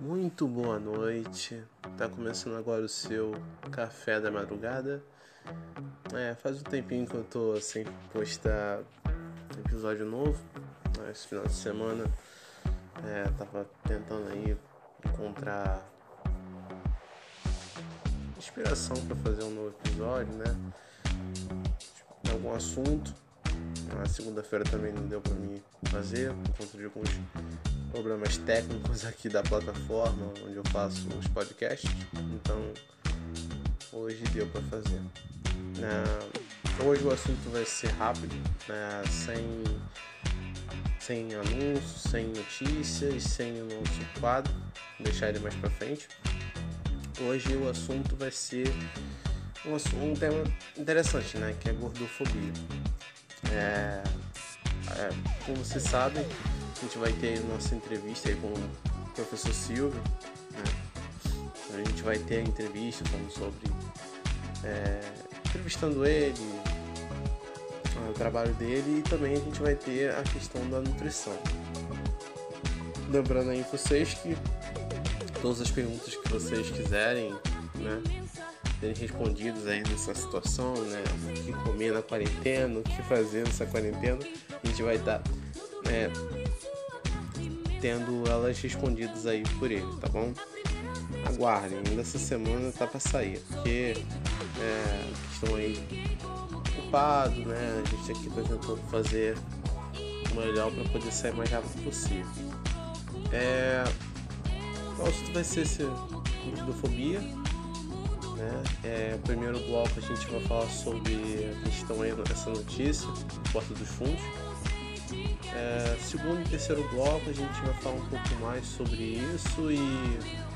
Muito boa noite. Tá começando agora o seu café da madrugada. É, faz um tempinho que eu tô sem postar episódio novo. Esse final de semana é, tava tentando aí encontrar inspiração para fazer um novo episódio, né? De algum assunto. Na segunda-feira também não deu para mim fazer por conta de alguns problemas técnicos aqui da plataforma onde eu faço os podcasts. Então hoje deu para fazer. Hoje o assunto vai ser rápido, né, sem, sem anúncios, sem notícias, sem o nosso quadro, Vou deixar ele mais para frente. Hoje o assunto vai ser um, um tema interessante, né, que é gordofobia. É, é, como vocês sabem, a gente vai ter nossa entrevista aí com o professor Silvio. Né? A gente vai ter a entrevista falando sobre. É, entrevistando ele, o trabalho dele e também a gente vai ter a questão da nutrição. Lembrando aí vocês que todas as perguntas que vocês quiserem, né? serem respondidas aí nessa situação, né? O que comer na quarentena, o que fazer nessa quarentena, a gente vai estar tá, é, tendo elas respondidas aí por ele, tá bom? Aguardem, ainda essa semana tá para sair, porque é, estão aí ocupados, né? A gente aqui tá tentando fazer o melhor para poder sair mais rápido possível. É, o assunto vai ser esse gordofobia, né? É, primeiro bloco a gente vai falar sobre a questão aí dessa notícia, Porta dos Fundos. É, segundo e terceiro bloco a gente vai falar um pouco mais sobre isso e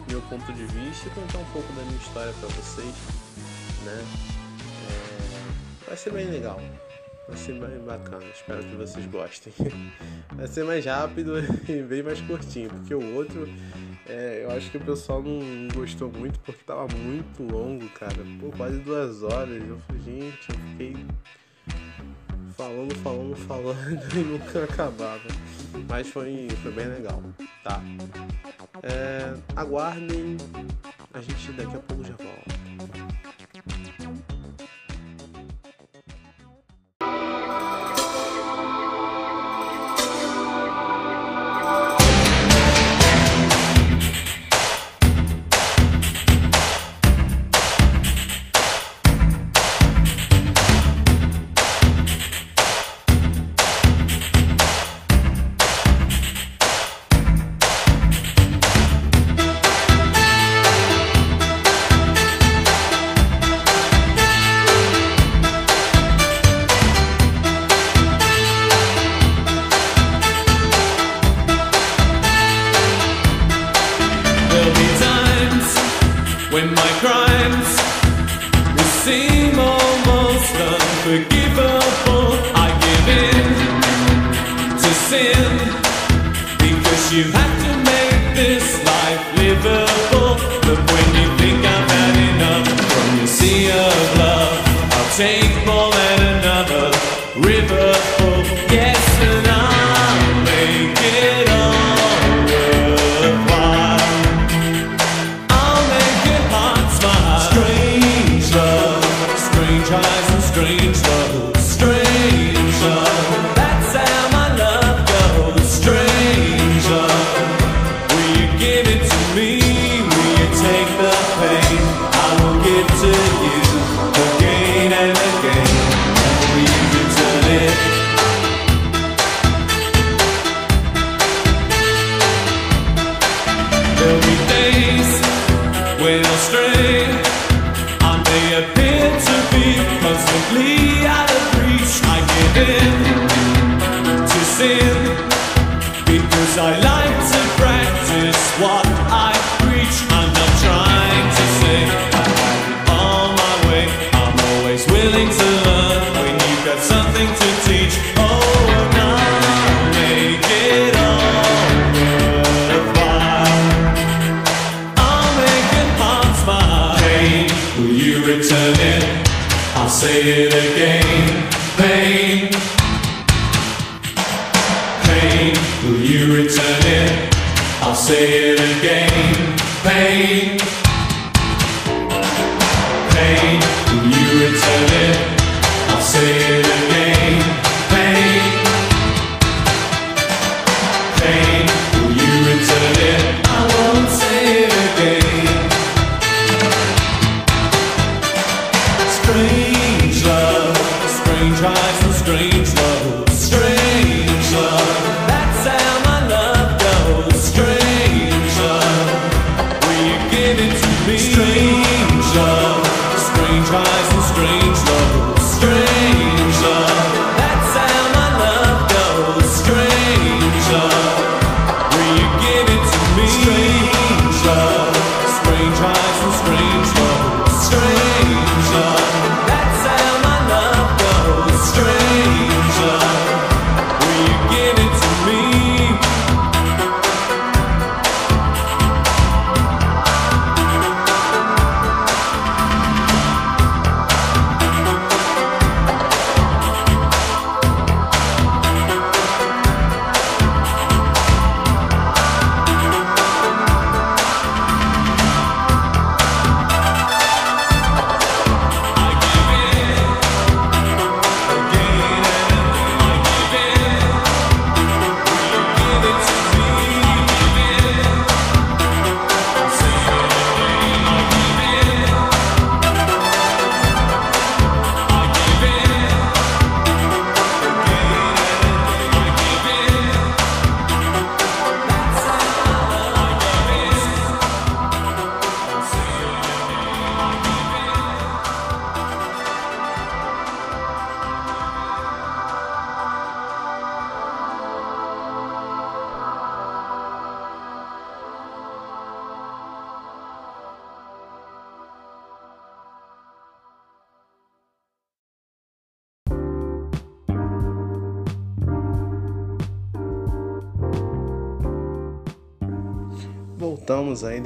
meu ponto de vista e contar um pouco da minha história para vocês, né? É, vai ser bem legal, vai ser bem bacana, espero que vocês gostem. Vai ser mais rápido e bem mais curtinho, porque o outro é, eu acho que o pessoal não gostou muito porque tava muito longo, cara. Pô, quase duas horas. Eu falei, gente, eu fiquei falando, falando, falando e nunca acabava. Mas foi, foi bem legal, tá? É, aguardem, a gente daqui a pouco já volta.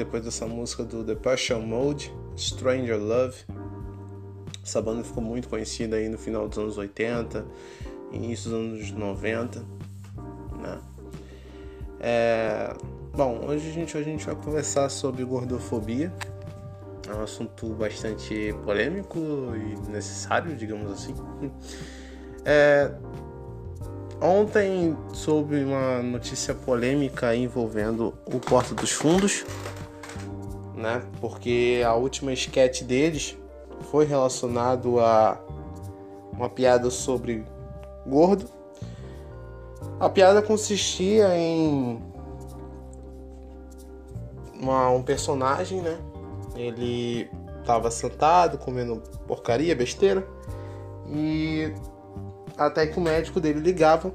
Depois dessa música do Depression Mode, Stranger Love. Essa banda ficou muito conhecida aí no final dos anos 80, início dos anos 90, né? É... Bom, hoje a, gente, hoje a gente vai conversar sobre gordofobia. É um assunto bastante polêmico e necessário, digamos assim. É... Ontem soube uma notícia polêmica envolvendo o Porta dos Fundos, né? Porque a última sketch deles foi relacionado a uma piada sobre gordo. A piada consistia em uma, um personagem, né? Ele estava sentado comendo porcaria, besteira, e até que o médico dele ligava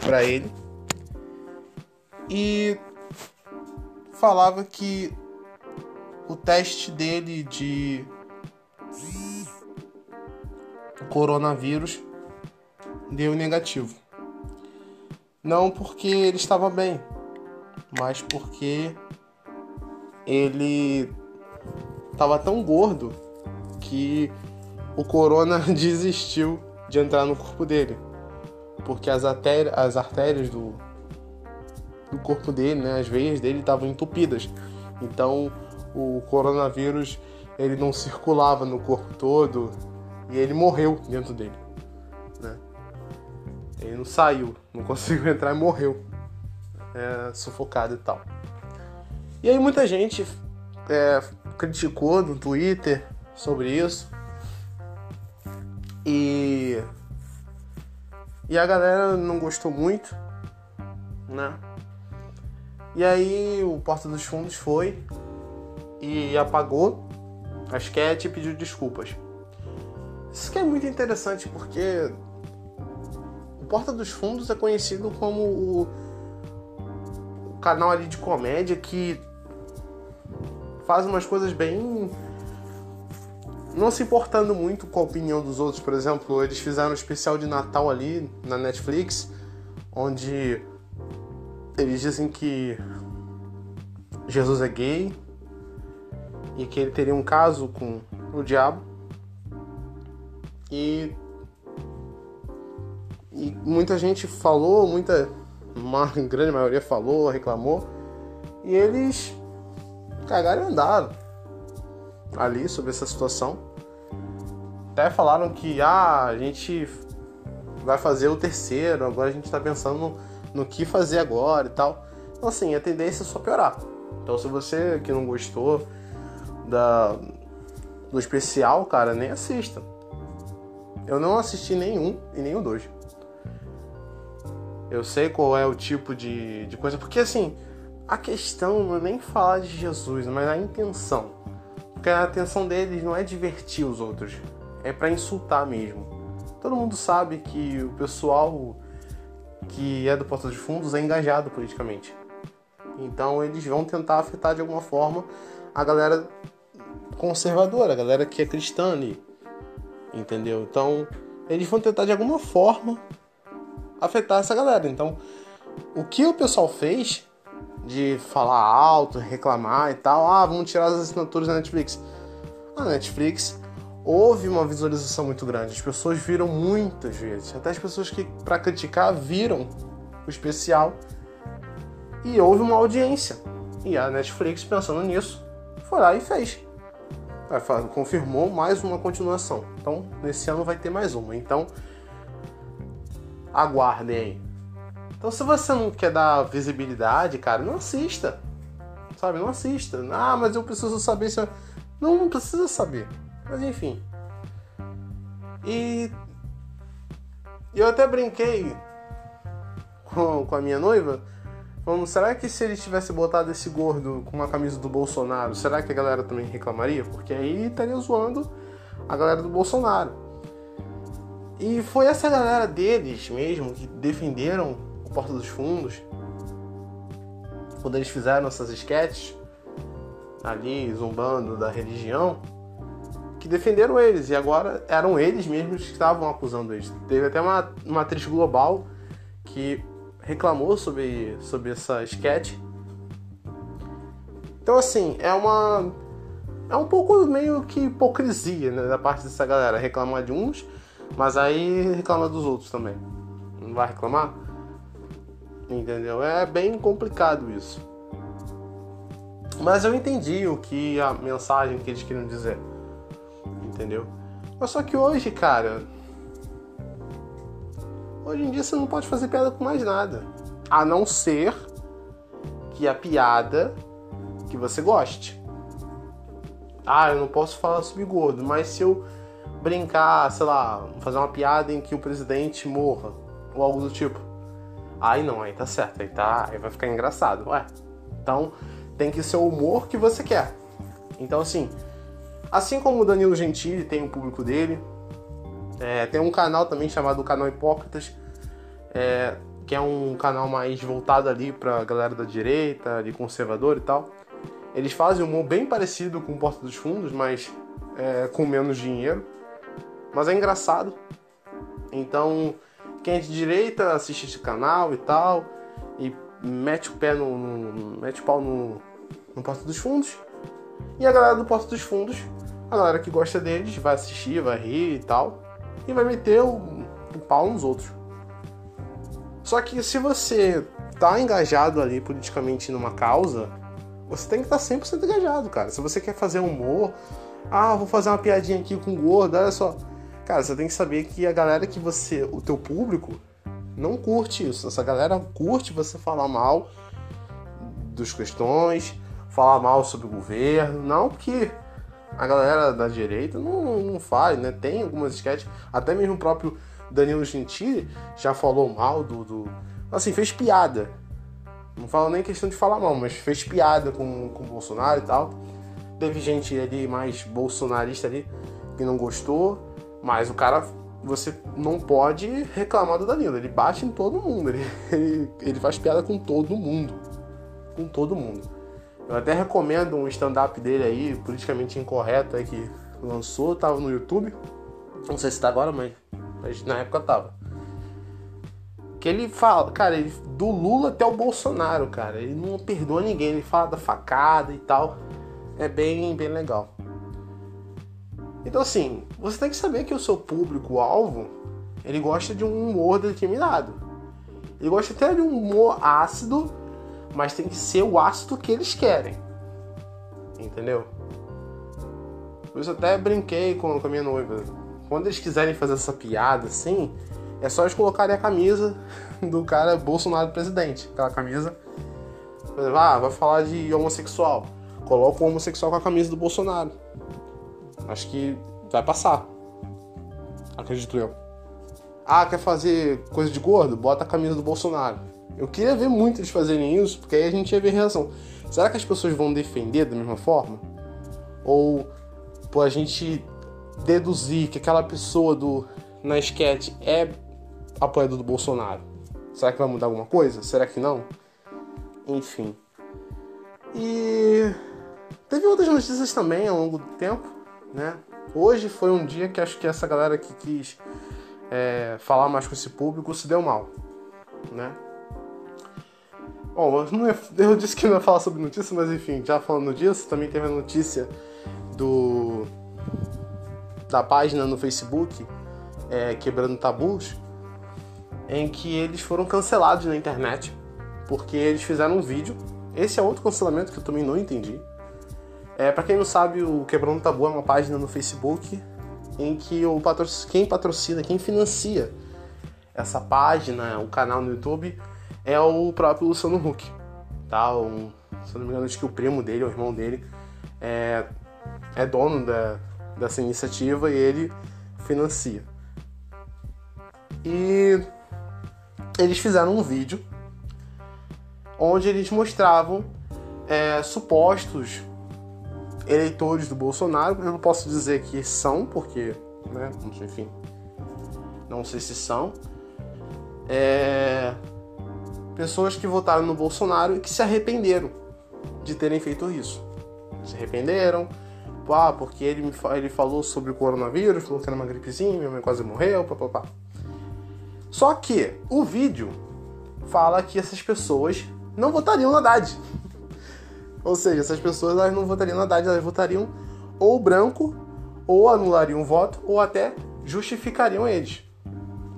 para ele e falava que o teste dele de coronavírus deu negativo. Não porque ele estava bem, mas porque ele estava tão gordo que o corona desistiu de entrar no corpo dele. Porque as, artérias, as artérias do, do corpo dele, né, as veias dele estavam entupidas. Então o coronavírus ele não circulava no corpo todo e ele morreu dentro dele. Né? Ele não saiu, não conseguiu entrar e morreu. É, sufocado e tal. E aí muita gente é, criticou no Twitter sobre isso. E. E a galera não gostou muito, né? E aí o Porta dos Fundos foi e apagou a sketch e pediu desculpas. Isso que é muito interessante porque o Porta dos Fundos é conhecido como o, o canal ali de comédia que faz umas coisas bem não se importando muito com a opinião dos outros. Por exemplo, eles fizeram um especial de Natal ali na Netflix, onde eles dizem que Jesus é gay e que ele teria um caso com o diabo. E, e muita gente falou, muita uma grande maioria falou, reclamou. E eles cagaram e andaram ali sobre essa situação. Até falaram que ah, a gente vai fazer o terceiro, agora a gente tá pensando no, no que fazer agora e tal. Então assim, a tendência é só piorar. Então se você que não gostou da, do especial, cara, nem assista. Eu não assisti nenhum e o dois. Eu sei qual é o tipo de, de coisa, porque assim, a questão não é nem falar de Jesus, mas a intenção. Porque a intenção deles não é divertir os outros, é para insultar mesmo. Todo mundo sabe que o pessoal que é do Porta dos Fundos é engajado politicamente. Então eles vão tentar afetar de alguma forma a galera conservadora, a galera que é cristã ali. Entendeu? Então eles vão tentar de alguma forma afetar essa galera. Então o que o pessoal fez de falar alto, reclamar e tal, ah, vamos tirar as assinaturas da Netflix. A Netflix houve uma visualização muito grande. As pessoas viram muitas vezes. Até as pessoas que, para criticar, viram o especial. E houve uma audiência. E a Netflix, pensando nisso, foi lá e fez. Confirmou mais uma continuação. Então, nesse ano vai ter mais uma. Então, aguardem aí. Então, se você não quer dar visibilidade, cara, não assista. Sabe? Não assista. Ah, mas eu preciso saber se. Não, não precisa saber. Mas enfim. E. Eu até brinquei com, com a minha noiva. Será que se ele tivesse botado esse gordo com uma camisa do Bolsonaro, será que a galera também reclamaria? Porque aí estaria zoando a galera do Bolsonaro. E foi essa galera deles mesmo que defenderam o Porta dos Fundos quando eles fizeram essas sketches ali zombando da religião que defenderam eles e agora eram eles mesmos que estavam acusando eles. Teve até uma, uma atriz global que reclamou sobre, sobre essa sketch. Então assim, é uma. É um pouco meio que hipocrisia né, da parte dessa galera. Reclamar de uns, mas aí reclama dos outros também. Não vai reclamar? Entendeu? É bem complicado isso. Mas eu entendi o que a mensagem que eles queriam dizer entendeu? Mas só que hoje, cara. Hoje em dia você não pode fazer piada com mais nada. A não ser que a piada que você goste. Ah, eu não posso falar sobre gordo, mas se eu brincar, sei lá, fazer uma piada em que o presidente morra, ou algo do tipo. Aí não, aí tá certo, aí tá, aí vai ficar engraçado. Ué. Então, tem que ser o humor que você quer. Então assim, Assim como o Danilo Gentili tem o público dele, é, tem um canal também chamado Canal Hipócritas, é, que é um canal mais voltado ali pra galera da direita, ali conservador e tal. Eles fazem um humor bem parecido com o Porta dos Fundos, mas é, com menos dinheiro. Mas é engraçado. Então, quem é de direita assiste esse canal e tal, e mete o pé no. no mete o pau no, no Porta dos Fundos. E a galera do Porta dos Fundos, a galera que gosta deles, vai assistir, vai rir e tal. E vai meter o, o pau nos outros. Só que se você tá engajado ali politicamente numa causa, você tem que estar tá 100% engajado, cara. Se você quer fazer humor, ah, vou fazer uma piadinha aqui com gordo, olha só. Cara, você tem que saber que a galera que você, o teu público, não curte isso. Essa galera curte você falar mal dos questões, falar mal sobre o governo. Não que a galera da direita não, não faz, né? Tem algumas sketches, até mesmo o próprio Danilo Gentili já falou mal do, do. Assim, fez piada. Não falo nem questão de falar mal, mas fez piada com, com o Bolsonaro e tal. Teve gente ali mais bolsonarista ali que não gostou, mas o cara, você não pode reclamar do Danilo. Ele bate em todo mundo, ele, ele, ele faz piada com todo mundo. Com todo mundo. Eu até recomendo um stand-up dele aí, politicamente incorreto, aí, que lançou, tava no YouTube. Não sei se tá agora, mas, mas na época tava. Que ele fala, cara, ele, do Lula até o Bolsonaro, cara. Ele não perdoa ninguém, ele fala da facada e tal. É bem, bem legal. Então assim, você tem que saber que o seu público-alvo, ele gosta de um humor determinado. Ele gosta até de um humor ácido mas tem que ser o ácido que eles querem. Entendeu? Por isso até brinquei com, com a minha noiva. Quando eles quiserem fazer essa piada assim, é só eles colocarem a camisa do cara Bolsonaro presidente. Aquela camisa. Ah, vai falar de homossexual. Coloca o homossexual com a camisa do Bolsonaro. Acho que vai passar. Acredito eu. Ah, quer fazer coisa de gordo? Bota a camisa do Bolsonaro. Eu queria ver muito eles fazerem isso, porque aí a gente ia ver reação. Será que as pessoas vão defender da mesma forma? Ou por a gente deduzir que aquela pessoa do na sketch é apoiador do Bolsonaro? Será que vai mudar alguma coisa? Será que não? Enfim. E teve outras notícias também ao longo do tempo, né? Hoje foi um dia que acho que essa galera que quis é, falar mais com esse público se deu mal, né? Bom, eu disse que não ia falar sobre notícia, mas enfim, já falando disso, também teve a notícia do da página no Facebook é, Quebrando Tabus, em que eles foram cancelados na internet porque eles fizeram um vídeo. Esse é outro cancelamento que eu também não entendi. É, para quem não sabe, o Quebrando Tabu é uma página no Facebook em que o quem patrocina, quem financia essa página, o canal no YouTube, é o próprio Luciano Huck, tá? Um, se não me engano, acho que o primo dele, o irmão dele, é, é dono da, dessa iniciativa e ele financia. E eles fizeram um vídeo onde eles mostravam é, supostos eleitores do Bolsonaro. Eu não posso dizer que são, porque, né, enfim, não sei se são. É, pessoas que votaram no Bolsonaro e que se arrependeram de terem feito isso. Se arrependeram, ah, porque ele, me, ele falou sobre o coronavírus, falou que era uma gripezinha, minha mãe quase morreu, papapá. Só que o vídeo fala que essas pessoas não votariam na Haddad. ou seja, essas pessoas elas não votariam na Haddad, elas votariam ou branco, ou anulariam o voto, ou até justificariam eles.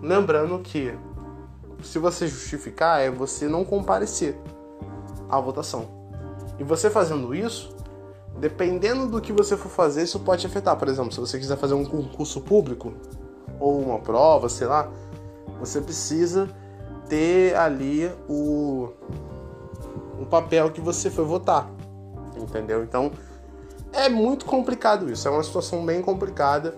Lembrando que se você justificar, é você não comparecer à votação. E você fazendo isso, dependendo do que você for fazer, isso pode afetar. Por exemplo, se você quiser fazer um concurso público ou uma prova, sei lá, você precisa ter ali o, o papel que você foi votar. Entendeu? Então é muito complicado isso. É uma situação bem complicada.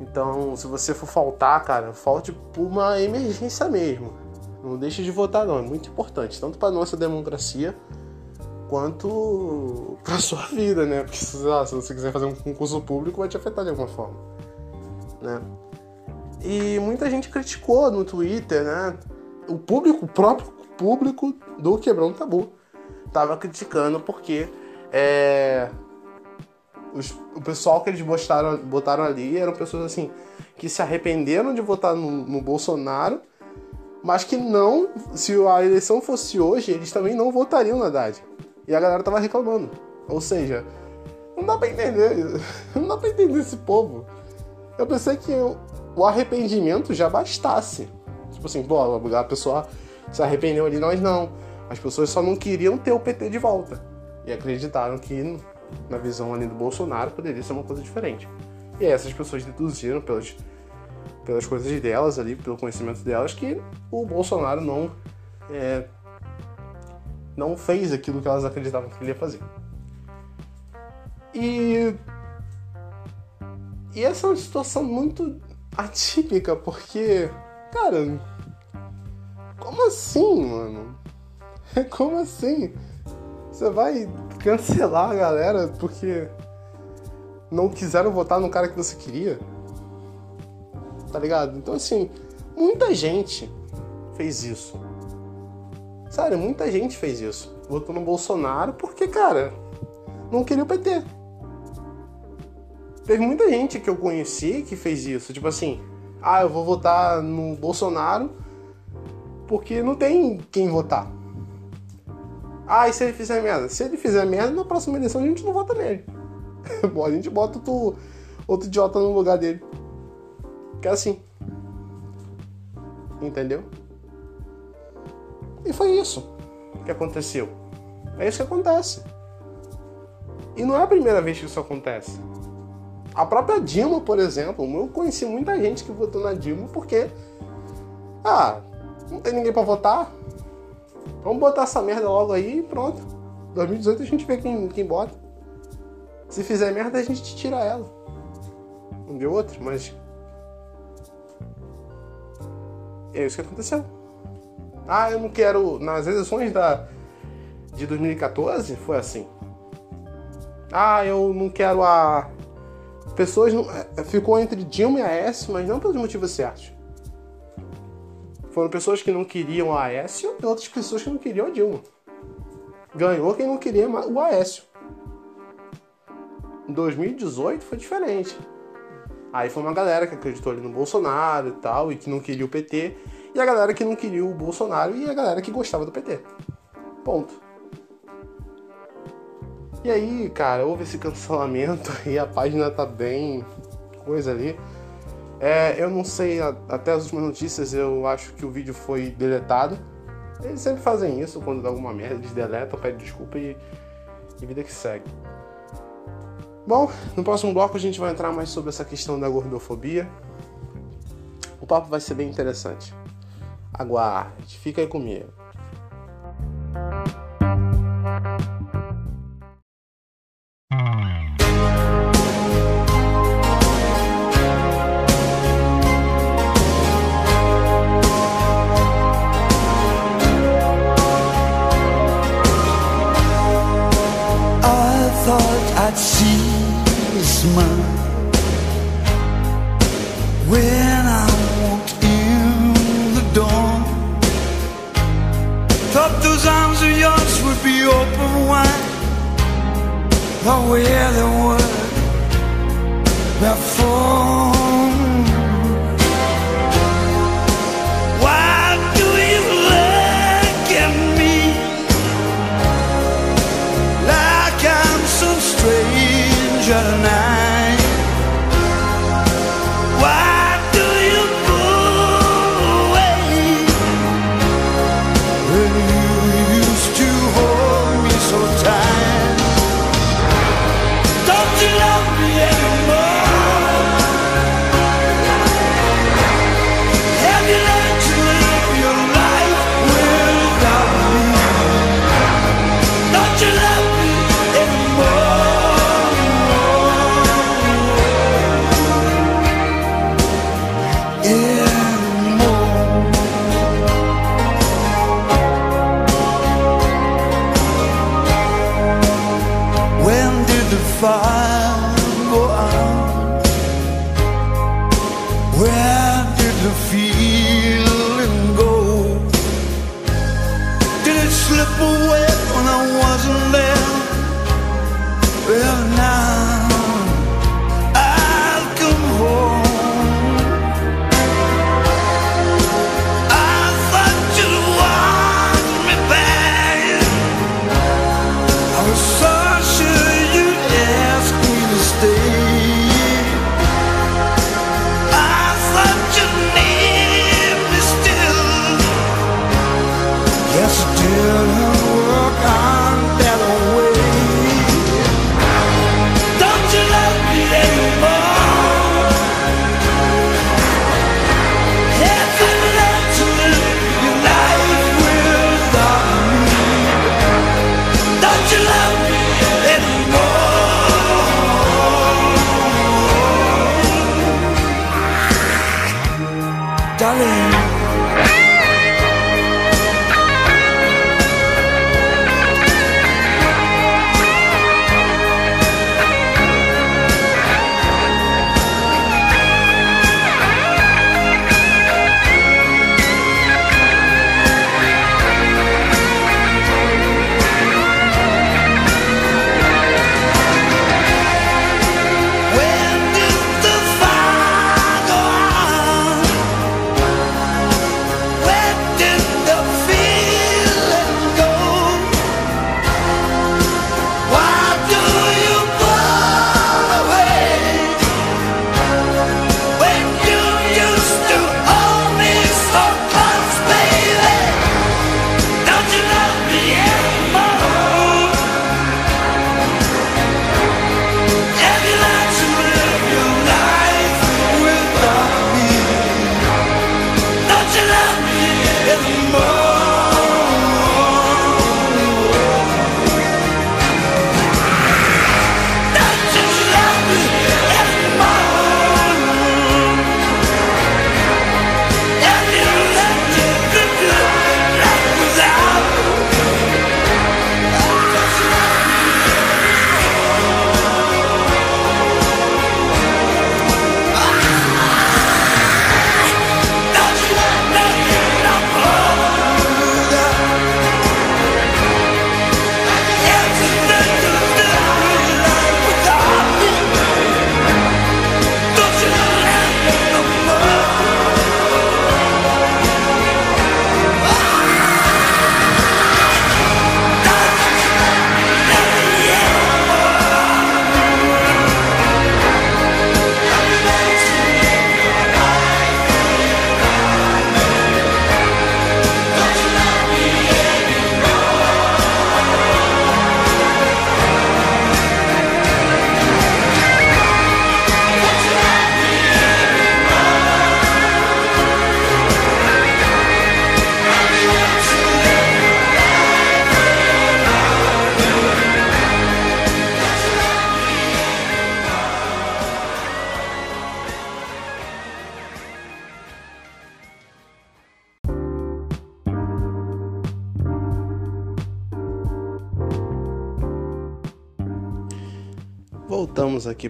Então, se você for faltar, cara, falte por uma emergência mesmo. Não deixe de votar, não. É muito importante, tanto para nossa democracia quanto para sua vida, né? Porque se você quiser fazer um concurso público, vai te afetar de alguma forma, né? E muita gente criticou no Twitter, né? O público, o próprio público do Quebrão Tabu, tava criticando porque é, os, o pessoal que eles botaram, botaram ali eram pessoas assim que se arrependeram de votar no, no Bolsonaro mas que não, se a eleição fosse hoje, eles também não votariam na Haddad. E a galera tava reclamando. Ou seja, não dá pra entender. Não dá pra entender esse povo. Eu pensei que o arrependimento já bastasse. Tipo assim, pô, a pessoa se arrependeu ali, nós não. As pessoas só não queriam ter o PT de volta. E acreditaram que, na visão ali do Bolsonaro, poderia ser uma coisa diferente. E essas pessoas deduziram pelas pelas coisas delas ali, pelo conhecimento delas, que o Bolsonaro não é, não fez aquilo que elas acreditavam que ele ia fazer. E e essa é uma situação muito atípica, porque, cara, como assim, mano? Como assim? Você vai cancelar a galera porque não quiseram votar no cara que você queria? tá ligado? Então, assim, muita gente fez isso. Sério, muita gente fez isso. Votou no Bolsonaro porque, cara, não queria o PT. Teve muita gente que eu conheci que fez isso. Tipo assim, ah, eu vou votar no Bolsonaro porque não tem quem votar. Ah, e se ele fizer merda? Se ele fizer merda, na próxima eleição a gente não vota nele. a gente bota outro, outro idiota no lugar dele. Que é assim. Entendeu? E foi isso. que aconteceu. É isso que acontece. E não é a primeira vez que isso acontece. A própria Dilma, por exemplo, eu conheci muita gente que votou na Dilma porque. Ah, não tem ninguém para votar. Vamos botar essa merda logo aí e pronto. 2018 a gente vê quem, quem bota. Se fizer merda, a gente tira ela. Não deu outro, mas. É isso que aconteceu. Ah, eu não quero. Nas eleições da, de 2014 foi assim. Ah, eu não quero a. Pessoas não... É, ficou entre Dilma e Aécio, mas não pelos motivos certos. Foram pessoas que não queriam a Aécio e outras pessoas que não queriam a Dilma. Ganhou quem não queria o Aécio. Em 2018 foi diferente. Aí foi uma galera que acreditou ali no Bolsonaro e tal, e que não queria o PT, e a galera que não queria o Bolsonaro e a galera que gostava do PT. Ponto. E aí, cara, houve esse cancelamento e a página tá bem coisa ali. É, eu não sei, até as últimas notícias eu acho que o vídeo foi deletado. Eles sempre fazem isso quando dá alguma merda, eles deletam, pedem desculpa e, e vida que segue. Bom, no próximo bloco a gente vai entrar mais sobre essa questão da gordofobia. O papo vai ser bem interessante. Aguarde, fica aí comigo. When would be open wide, but where they were before.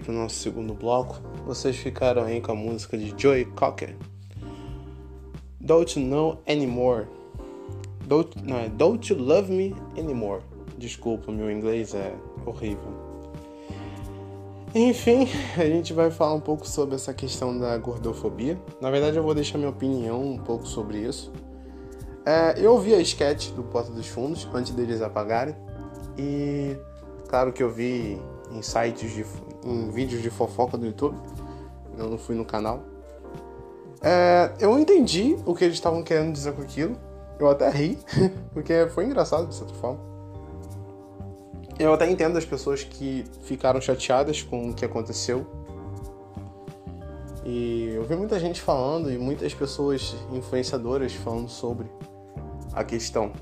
Para o nosso segundo bloco. Vocês ficaram aí com a música de Joey Cocker. Don't You Know Anymore. Don't, não, é Don't You Love Me Anymore. Desculpa, meu inglês é horrível. Enfim, a gente vai falar um pouco sobre essa questão da gordofobia. Na verdade, eu vou deixar minha opinião um pouco sobre isso. É, eu vi a sketch do Porta dos Fundos antes deles apagarem. E claro que eu vi em sites de em vídeos de fofoca do YouTube. Eu não fui no canal. É, eu entendi o que eles estavam querendo dizer com aquilo. Eu até ri, porque foi engraçado de certa forma. Eu até entendo as pessoas que ficaram chateadas com o que aconteceu. E eu vi muita gente falando e muitas pessoas influenciadoras falando sobre a questão.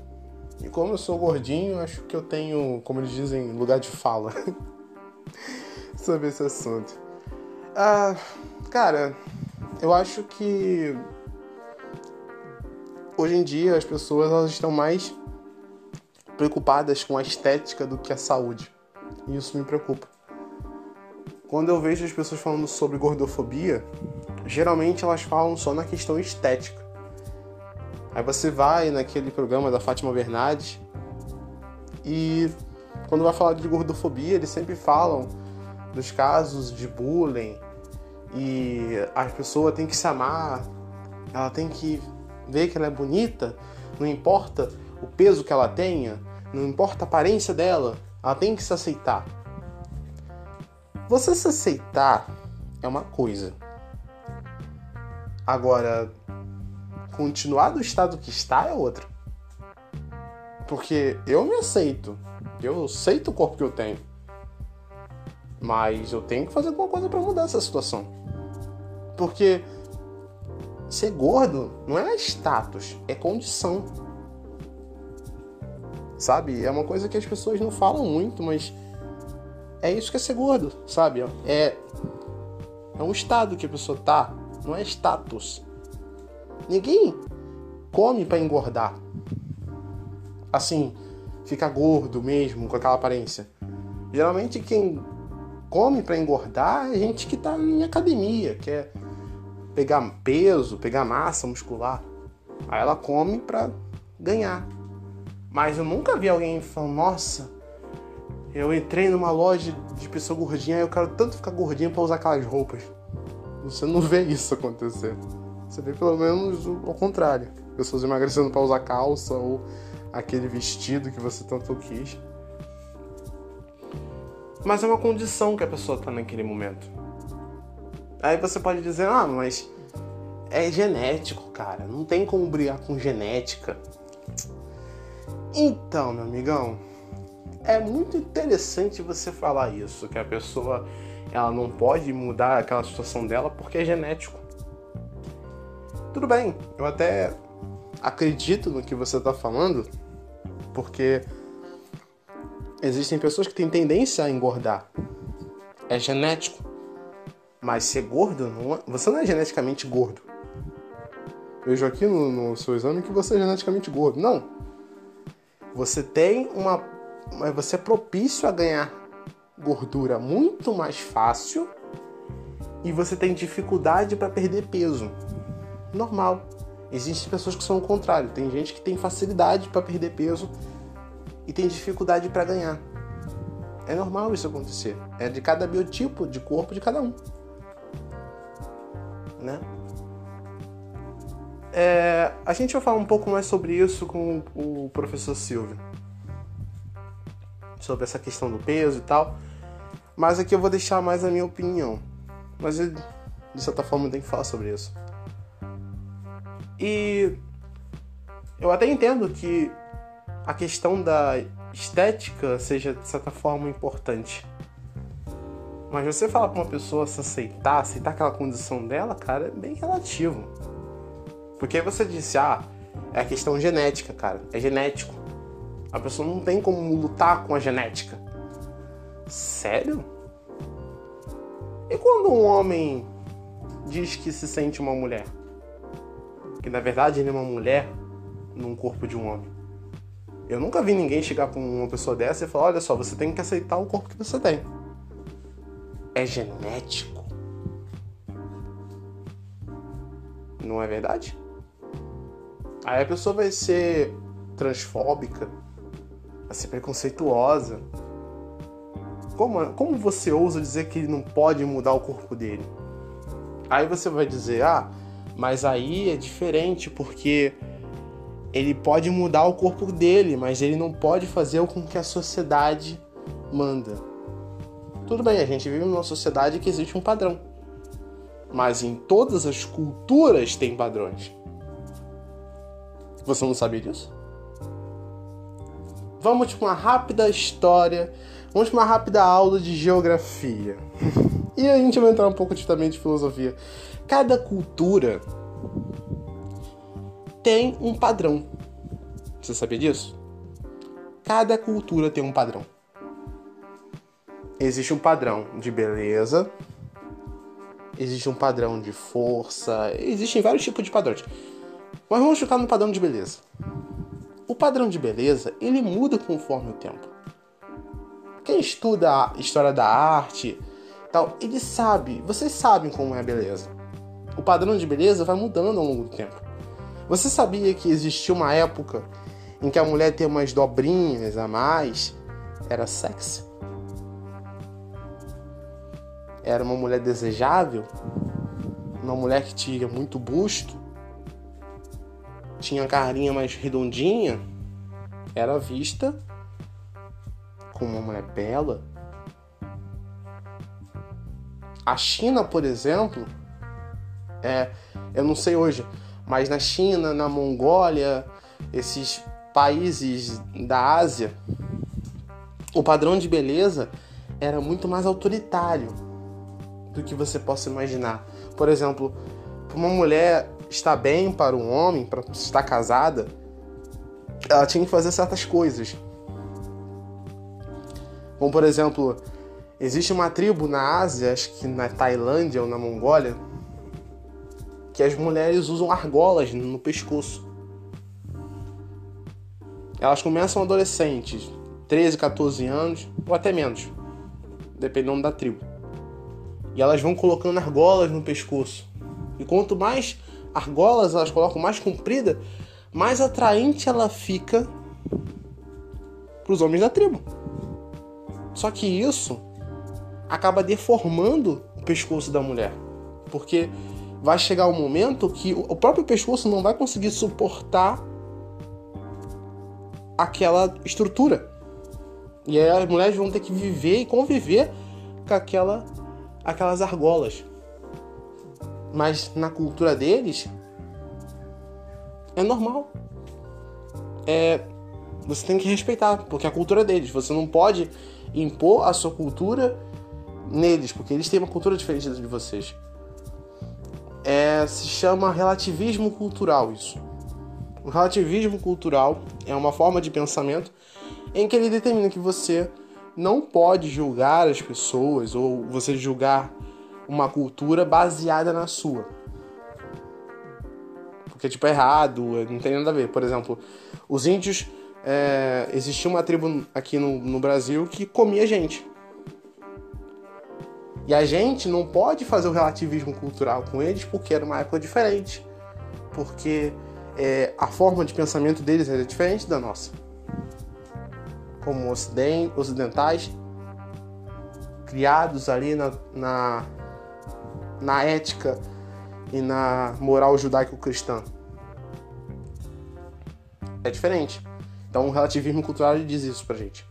E como eu sou gordinho, acho que eu tenho, como eles dizem, lugar de fala sobre esse assunto. Ah, cara, eu acho que hoje em dia as pessoas elas estão mais preocupadas com a estética do que a saúde. E isso me preocupa. Quando eu vejo as pessoas falando sobre gordofobia, geralmente elas falam só na questão estética. Aí você vai naquele programa da Fátima Bernardes e quando vai falar de gordofobia, eles sempre falam dos casos de bullying e a pessoa tem que se amar, ela tem que ver que ela é bonita, não importa o peso que ela tenha, não importa a aparência dela, ela tem que se aceitar. Você se aceitar é uma coisa. Agora, continuar do estado que está é outra. Porque eu me aceito. Eu aceito o corpo que eu tenho. Mas eu tenho que fazer alguma coisa para mudar essa situação. Porque ser gordo não é status, é condição. Sabe? É uma coisa que as pessoas não falam muito, mas é isso que é ser gordo, sabe? É é um estado que a pessoa tá, não é status. Ninguém come para engordar. Assim, fica gordo mesmo com aquela aparência. Geralmente quem come para engordar é gente que tá em academia, quer pegar peso, pegar massa muscular. Aí ela come para ganhar. Mas eu nunca vi alguém falando, nossa, eu entrei numa loja de pessoa gordinha e eu quero tanto ficar gordinho para usar aquelas roupas. Você não vê isso acontecer. Você vê pelo menos o, contrário. Pessoas emagrecendo para usar calça ou aquele vestido que você tanto quis. Mas é uma condição que a pessoa está naquele momento. Aí você pode dizer, ah, mas é genético, cara. Não tem como brigar com genética. Então, meu amigão, é muito interessante você falar isso, que a pessoa ela não pode mudar aquela situação dela porque é genético. Tudo bem, eu até acredito no que você está falando, porque existem pessoas que têm tendência a engordar. É genético. Mas ser gordo, não é... você não é geneticamente gordo. Vejo aqui no, no seu exame que você é geneticamente gordo. Não. Você tem uma. Você é propício a ganhar gordura muito mais fácil e você tem dificuldade para perder peso. Normal. Existem pessoas que são o contrário. Tem gente que tem facilidade para perder peso e tem dificuldade para ganhar. É normal isso acontecer. É de cada biotipo de corpo de cada um. Né? É, a gente vai falar um pouco mais sobre isso com o professor Silvio. Sobre essa questão do peso e tal. Mas aqui eu vou deixar mais a minha opinião. Mas de certa forma eu tenho que falar sobre isso. E eu até entendo que a questão da estética seja de certa forma importante. Mas você falar para uma pessoa se aceitar, aceitar aquela condição dela, cara, é bem relativo. Porque aí você disse, ah, é a questão genética, cara, é genético. A pessoa não tem como lutar com a genética. Sério? E quando um homem diz que se sente uma mulher? que na verdade ele é uma mulher num corpo de um homem. Eu nunca vi ninguém chegar com uma pessoa dessa e falar: olha só, você tem que aceitar o corpo que você tem. é genético. Não é verdade? Aí a pessoa vai ser transfóbica, vai ser preconceituosa. Como, como você ousa dizer que ele não pode mudar o corpo dele? Aí você vai dizer, ah, mas aí é diferente porque ele pode mudar o corpo dele, mas ele não pode fazer com que a sociedade manda. Tudo bem, a gente vive numa sociedade que existe um padrão. Mas em todas as culturas tem padrões. Você não sabia disso? Vamos para uma rápida história, vamos para uma rápida aula de geografia. e a gente vai entrar um pouco também de filosofia. Cada cultura tem um padrão. Você sabia disso? Cada cultura tem um padrão. Existe um padrão de beleza, existe um padrão de força, existem vários tipos de padrões. Mas vamos ficar no padrão de beleza. O padrão de beleza, ele muda conforme o tempo. Quem estuda a história da arte, tal, ele sabe, vocês sabem como é a beleza. O padrão de beleza vai mudando ao longo do tempo. Você sabia que existia uma época em que a mulher ter umas dobrinhas a mais era sexy? Era uma mulher desejável? Uma mulher que tinha muito busto? Tinha a carinha mais redondinha? Era vista como uma mulher bela? A China, por exemplo, é, eu não sei hoje, mas na China, na Mongólia, esses países da Ásia, o padrão de beleza era muito mais autoritário do que você possa imaginar. Por exemplo, uma mulher estar bem para um homem, para estar casada, ela tinha que fazer certas coisas. Como por exemplo, existe uma tribo na Ásia, acho que na Tailândia ou na Mongólia, que as mulheres usam argolas no pescoço. Elas começam adolescentes, 13, 14 anos, ou até menos, dependendo da tribo. E elas vão colocando argolas no pescoço. E quanto mais argolas elas colocam, mais comprida, mais atraente ela fica para os homens da tribo. Só que isso acaba deformando o pescoço da mulher. Porque vai chegar um momento que o próprio pescoço não vai conseguir suportar aquela estrutura. E aí as mulheres vão ter que viver e conviver com aquela, aquelas argolas. Mas na cultura deles é normal. É, você tem que respeitar, porque é a cultura deles. Você não pode impor a sua cultura neles, porque eles têm uma cultura diferente de vocês é, se chama relativismo cultural isso. O relativismo cultural é uma forma de pensamento em que ele determina que você não pode julgar as pessoas ou você julgar uma cultura baseada na sua. Porque, tipo, é errado, não tem nada a ver. Por exemplo, os índios. É, existia uma tribo aqui no, no Brasil que comia gente. E a gente não pode fazer o relativismo cultural com eles porque era uma época diferente. Porque é, a forma de pensamento deles era diferente da nossa. Como ocidentais, criados ali na, na, na ética e na moral judaico-cristã. É diferente. Então o relativismo cultural diz isso pra gente.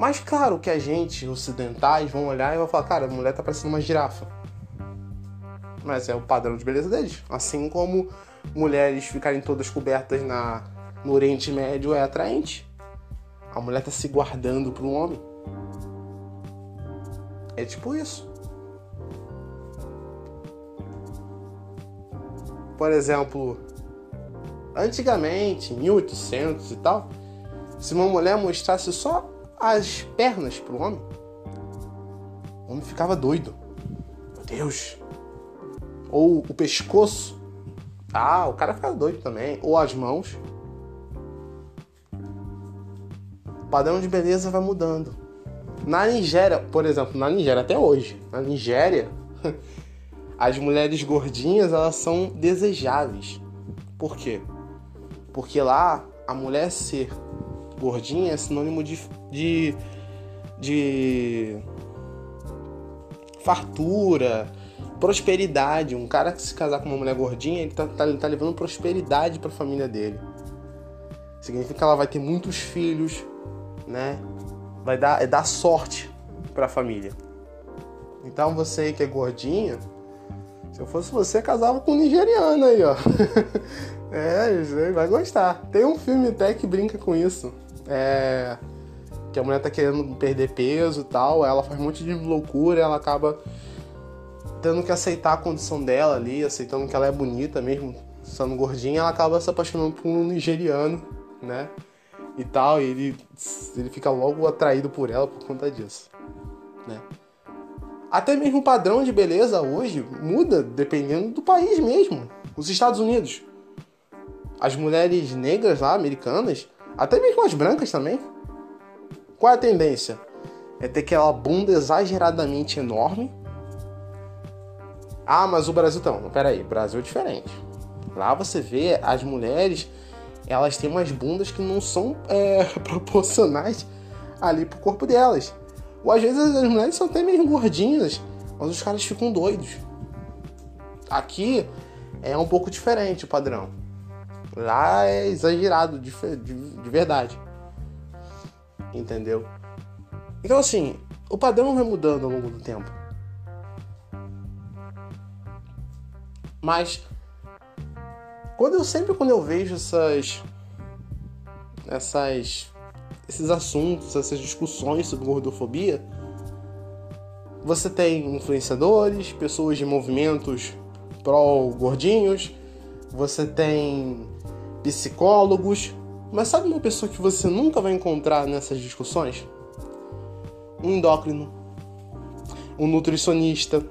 Mas claro que a gente, ocidentais, vão olhar e vão falar, cara, a mulher tá parecendo uma girafa. Mas é o padrão de beleza deles. Assim como mulheres ficarem todas cobertas na, no Oriente Médio é atraente. A mulher tá se guardando para um homem. É tipo isso. Por exemplo, antigamente, 1800 e tal, se uma mulher mostrasse só as pernas pro homem, o homem ficava doido. Meu Deus. Ou o pescoço. Ah, o cara ficava doido também. Ou as mãos. O padrão de beleza vai mudando. Na Nigéria, por exemplo, na Nigéria até hoje, na Nigéria, as mulheres gordinhas elas são desejáveis. Por quê? Porque lá a mulher ser gordinha é sinônimo de, de, de fartura, prosperidade. Um cara que se casar com uma mulher gordinha, ele tá, tá, ele tá levando prosperidade para a família dele. Significa que ela vai ter muitos filhos, né? Vai dar, é dar sorte para a família. Então você que é gordinha, se eu fosse você, casava com um nigeriano aí, ó. é, vai gostar. Tem um filme até que brinca com isso. É. Que a mulher tá querendo perder peso e tal, ela faz um monte de loucura, ela acaba tendo que aceitar a condição dela ali, aceitando que ela é bonita mesmo, sendo gordinha, ela acaba se apaixonando por um nigeriano, né? E tal, e ele, ele fica logo atraído por ela por conta disso, né? Até mesmo o padrão de beleza hoje muda dependendo do país mesmo. Os Estados Unidos. As mulheres negras lá, americanas, até mesmo as brancas também. Qual é a tendência? É ter aquela bunda exageradamente enorme. Ah, mas o Brasil então. Peraí, Brasil é diferente. Lá você vê as mulheres, elas têm umas bundas que não são é, proporcionais ali pro corpo delas. Ou às vezes as mulheres são até meio gordinhas, mas os caras ficam doidos. Aqui é um pouco diferente o padrão. Lá é exagerado de, de, de verdade. Entendeu? Então assim, o padrão vai mudando ao longo do tempo. Mas quando eu sempre quando eu vejo essas essas esses assuntos, essas discussões sobre gordofobia, você tem influenciadores, pessoas de movimentos pró-gordinhos, você tem psicólogos, mas sabe uma pessoa que você nunca vai encontrar nessas discussões? Um endócrino, um nutricionista.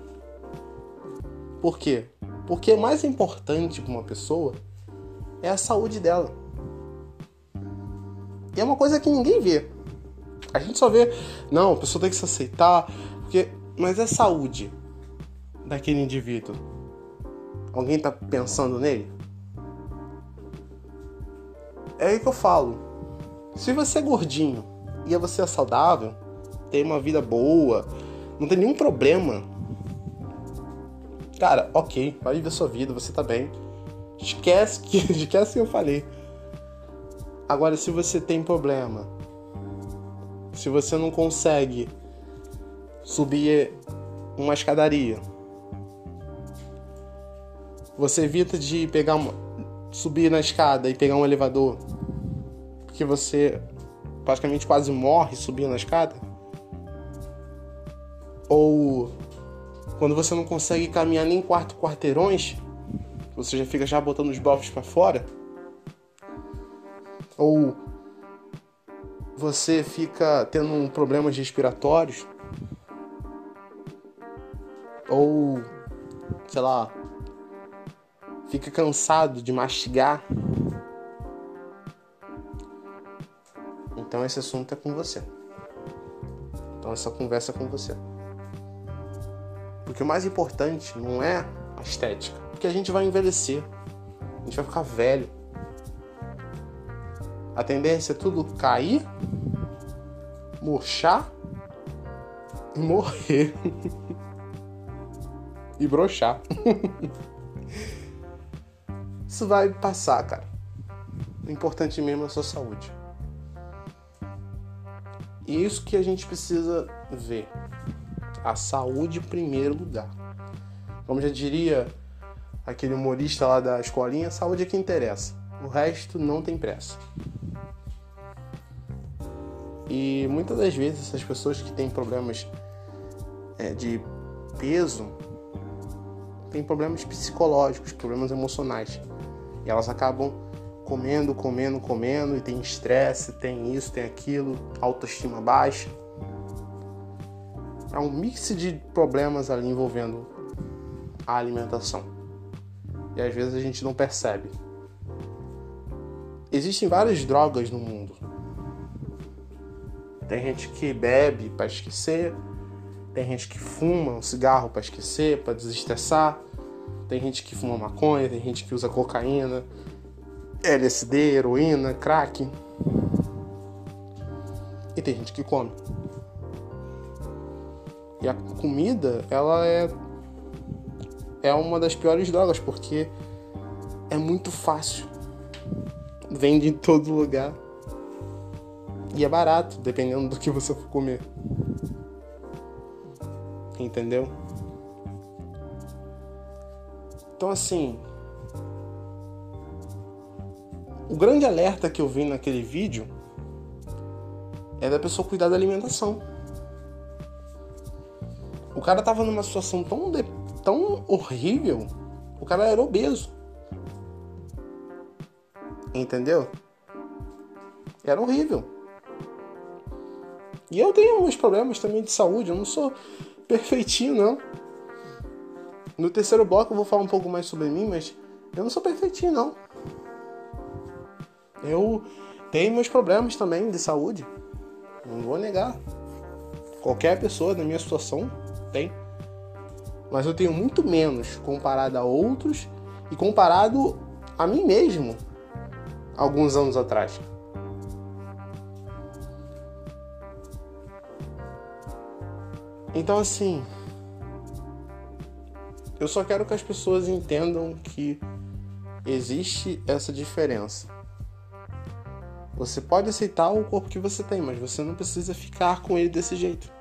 Por quê? Porque o mais importante para uma pessoa é a saúde dela. E é uma coisa que ninguém vê. A gente só vê, não, a pessoa tem que se aceitar, porque mas é saúde daquele indivíduo. Alguém tá pensando nele? É aí que eu falo. Se você é gordinho e você é saudável, tem uma vida boa, não tem nenhum problema. Cara, ok, vai viver sua vida, você tá bem. Esquece que, esquece que eu falei. Agora, se você tem problema, se você não consegue subir uma escadaria, você evita de pegar uma, subir na escada e pegar um elevador, porque você praticamente quase morre subindo a escada, ou quando você não consegue caminhar nem quatro quarteirões, você já fica já botando os bofs para fora? Ou você fica tendo problemas respiratórios, ou sei lá, fica cansado de mastigar. Então esse assunto é com você. Então essa conversa é com você. Porque o mais importante não é a estética, porque a gente vai envelhecer, a gente vai ficar velho a tendência é tudo cair, murchar e morrer. e brochar. Isso vai passar, cara. O importante mesmo é a sua saúde. E isso que a gente precisa ver. A saúde em primeiro lugar. Como já diria aquele humorista lá da escolinha, saúde é que interessa. O resto não tem pressa. E muitas das vezes essas pessoas que têm problemas é, de peso têm problemas psicológicos, problemas emocionais. Elas acabam comendo, comendo, comendo, e tem estresse, tem isso, tem aquilo, autoestima baixa. É um mix de problemas ali envolvendo a alimentação. E às vezes a gente não percebe. Existem várias drogas no mundo Tem gente que bebe para esquecer, tem gente que fuma um cigarro para esquecer, para desestressar, tem gente que fuma maconha, tem gente que usa cocaína, LSD, heroína, crack. E tem gente que come. E a comida, ela é é uma das piores drogas porque é muito fácil. Vende em todo lugar. E é barato, dependendo do que você for comer. Entendeu? Então assim, o grande alerta que eu vi naquele vídeo é da pessoa cuidar da alimentação. O cara tava numa situação tão, de, tão horrível, o cara era obeso. Entendeu? Era horrível. E eu tenho alguns problemas também de saúde, eu não sou perfeitinho, não. No terceiro bloco eu vou falar um pouco mais sobre mim, mas eu não sou perfeitinho, não. Eu tenho meus problemas também de saúde. Não vou negar. Qualquer pessoa na minha situação tem. Mas eu tenho muito menos comparado a outros e comparado a mim mesmo alguns anos atrás. Então assim, eu só quero que as pessoas entendam que existe essa diferença. Você pode aceitar o corpo que você tem, mas você não precisa ficar com ele desse jeito.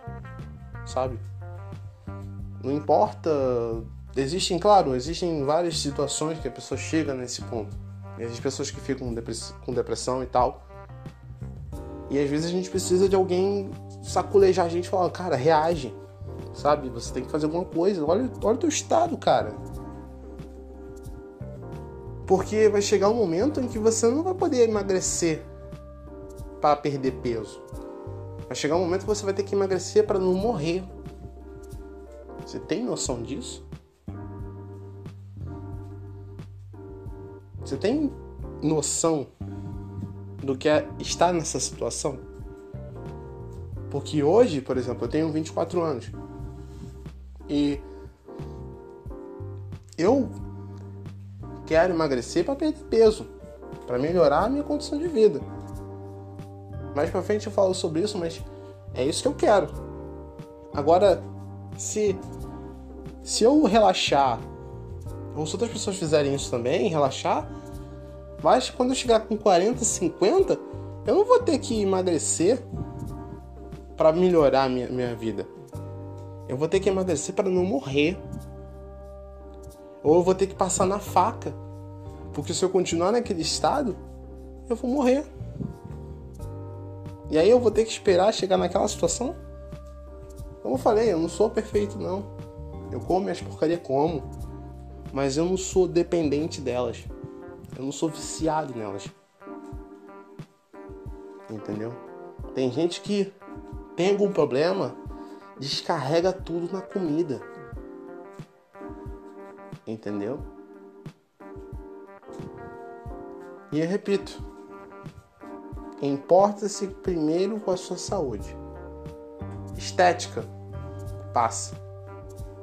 Sabe? Não importa. Existem, claro, existem várias situações que a pessoa chega nesse ponto. Existem pessoas que ficam com depressão e tal. E às vezes a gente precisa de alguém saculejar a gente e falar, cara, reage. Sabe? Você tem que fazer alguma coisa. Olha, olha o teu estado, cara. Porque vai chegar um momento em que você não vai poder emagrecer para perder peso. Vai chegar um momento que você vai ter que emagrecer para não morrer. Você tem noção disso? Você tem noção do que é estar nessa situação? Porque hoje, por exemplo, eu tenho 24 anos. E eu quero emagrecer para perder peso, para melhorar a minha condição de vida. Mais pra frente eu falo sobre isso, mas é isso que eu quero. Agora, se se eu relaxar, ou se outras pessoas fizerem isso também, relaxar, mas quando eu chegar com 40, 50, eu não vou ter que emagrecer para melhorar a minha, minha vida. Eu vou ter que emagrecer para não morrer. Ou eu vou ter que passar na faca. Porque se eu continuar naquele estado, eu vou morrer. E aí eu vou ter que esperar chegar naquela situação? Como eu falei, eu não sou perfeito não. Eu como minhas porcarias como, mas eu não sou dependente delas. Eu não sou viciado nelas. Entendeu? Tem gente que tem algum problema, descarrega tudo na comida. Entendeu? E eu repito, Importa-se primeiro com a sua saúde. Estética, passa.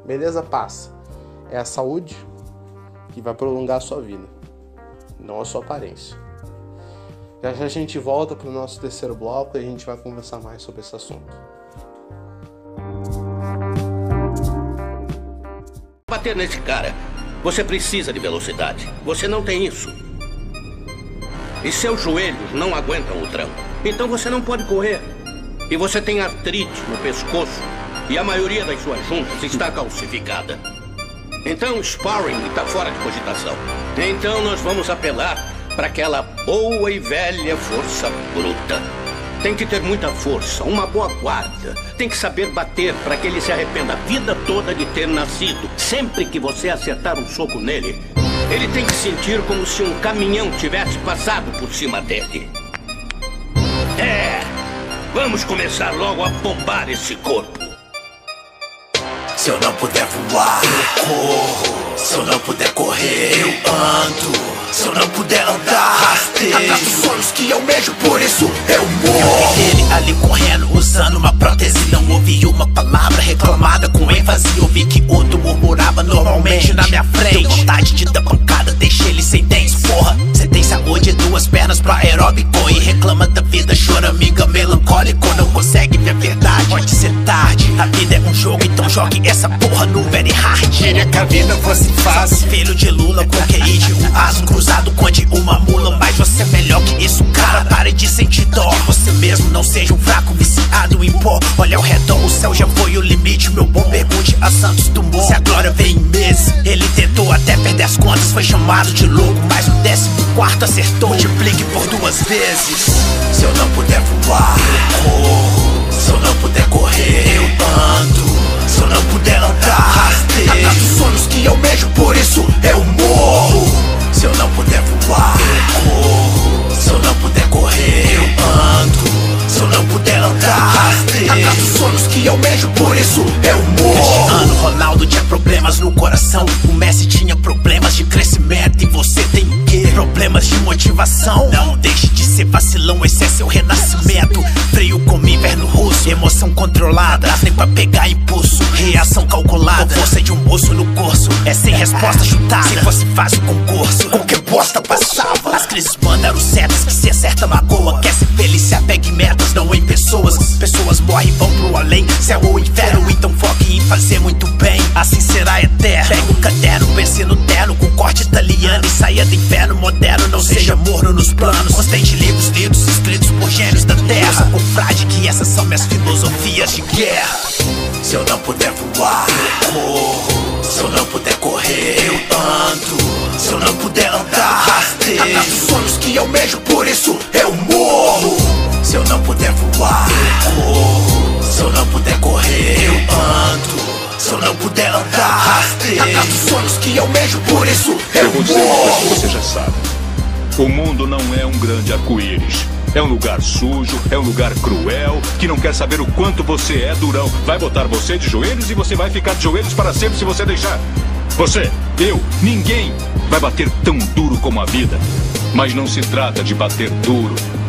Beleza, passa. É a saúde que vai prolongar a sua vida, não a sua aparência. Já já a gente volta para o nosso terceiro bloco e a gente vai conversar mais sobre esse assunto. Bater nesse cara, você precisa de velocidade. Você não tem isso e seus joelhos não aguentam o tranco. Então você não pode correr. E você tem artrite no pescoço e a maioria das suas juntas está calcificada. Então sparring está fora de cogitação. Então nós vamos apelar para aquela boa e velha força bruta. Tem que ter muita força, uma boa guarda. Tem que saber bater para que ele se arrependa a vida toda de ter nascido. Sempre que você acertar um soco nele, ele tem que sentir como se um caminhão tivesse passado por cima dele. É! Vamos começar logo a bombar esse corpo. Se eu não puder voar, eu corro. Se eu não puder correr, eu ando. Se eu não puder andar, rastejo. Atrás dos sonhos que eu almejo, por isso eu morro. Eu ele ali correndo, usando uma prótese. Não ouvi uma palavra reclamada com ênfase. Ouvi que outro murmurava normalmente na minha frente. Deu vontade de dar pancada, deixei ele sem dentes, porra. Tem saúde, duas pernas pra aeróbico. E reclama da vida, chora, amiga melancólico. Não consegue ver a verdade, pode ser tarde. A vida é um jogo, então jogue essa porra no very hard. Queria que a vida fosse fácil. Filho de Lula, com QI de um aso cruzado com de uma mula. Mas você é melhor que isso, cara. Pare de sentir dó. Você mesmo não seja um fraco viciado em pó. Olha ao redor, o céu já foi o limite. Meu bom pergunte a Santos Dumont. Se a glória vem em meses, ele tentou até perder as contas. Foi chamado de louco, mas no décimo quarto acertou. Multiplique por duas vezes. Se eu não puder voar, eu corro. Se eu não puder correr, eu ando. Se eu não puder andar, rastejo. Atrás dos sonhos que eu almejo, por isso eu morro. Se eu não puder voar, eu corro. Se eu não puder correr, eu ando. Se eu não puder andar, rastejo. Atrás dos sonhos que almejo, por isso eu morro. Este ano, Ronaldo tinha problemas no coração. O Messi tinha problemas de crescimento. E você tem o quê? Problemas de motivação. Não deixe de ser vacilão, esse é seu renascimento. Frio como inverno russo, emoção controlada. Nem pra pegar impulso, reação calculada. Com força de um moço no curso, é sem resposta chutada. Se fosse fácil concurso, qualquer bosta passava. As crises mandaram setas que se acerta Pessoas morrem e vão pro além, céu ou inferno. Então foque em fazer muito bem, assim será eterno. Pega o caderno, pense no terno, com corte italiano e saia do inferno moderno. Não seja morno nos planos. Constante livros lidos, escritos por gênios da terra. Com frade que essas são minhas filosofias de guerra. Se eu não puder voar, eu corro. Se eu não puder correr, eu ando. Se eu não puder andar, rastejo. Atrás dos sonhos que almejo, por isso eu não puder andar. Atrás dos sonhos que eu almejo, por isso eu Eu vou dizer uma coisa que morro. você já sabe. O mundo não é um grande arco-íris. É um lugar sujo, é um lugar cruel, que não quer saber o quanto você é durão. Vai botar você de joelhos e você vai ficar de joelhos para sempre se você deixar. Você, eu, ninguém vai bater tão duro como a vida. Mas não se trata de bater duro.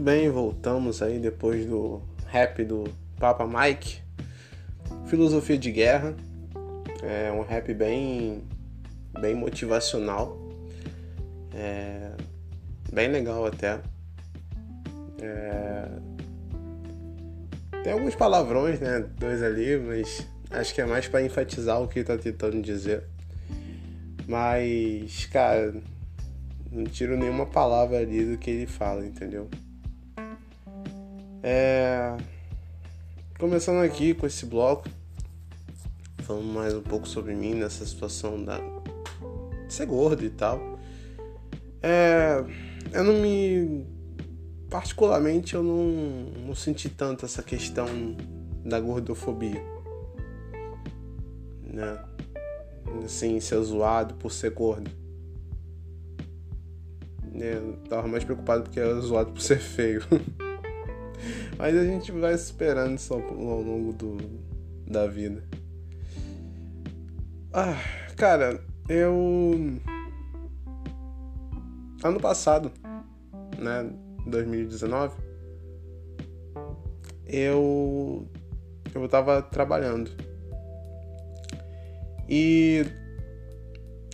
Muito bem, voltamos aí depois do rap do Papa Mike. Filosofia de guerra. É um rap bem, bem motivacional. É, bem legal até. É, tem alguns palavrões, né? Dois ali, mas acho que é mais para enfatizar o que tá tentando dizer. Mas, cara, não tiro nenhuma palavra ali do que ele fala, entendeu? É... Começando aqui com esse bloco, falando mais um pouco sobre mim nessa situação da de ser gordo e tal. É... Eu não me. Particularmente, eu não, não senti tanto essa questão da gordofobia. Né? Assim, ser zoado por ser gordo. Eu tava mais preocupado porque era zoado por ser feio. Mas a gente vai esperando isso ao longo do, da vida. Ah, cara, eu. Ano passado, né? 2019, eu. Eu tava trabalhando. E.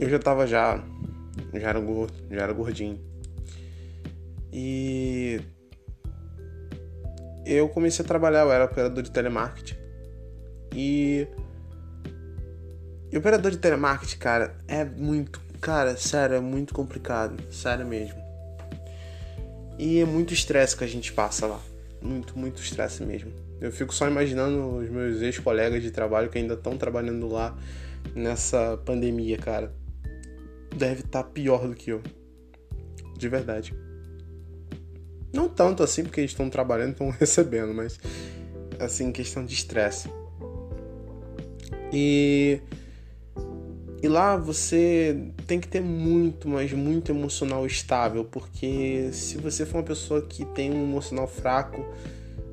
Eu já tava já. Já era gordo, já era gordinho. E eu comecei a trabalhar, eu era operador de telemarketing. E. E operador de telemarketing, cara, é muito. Cara, sério, é muito complicado. Sério mesmo. E é muito estresse que a gente passa lá. Muito, muito estresse mesmo. Eu fico só imaginando os meus ex-colegas de trabalho que ainda estão trabalhando lá nessa pandemia, cara. Deve estar tá pior do que eu. De verdade. Não tanto assim, porque eles estão trabalhando estão recebendo, mas assim, questão de estresse. E e lá você tem que ter muito, mas muito emocional estável, porque se você for uma pessoa que tem um emocional fraco,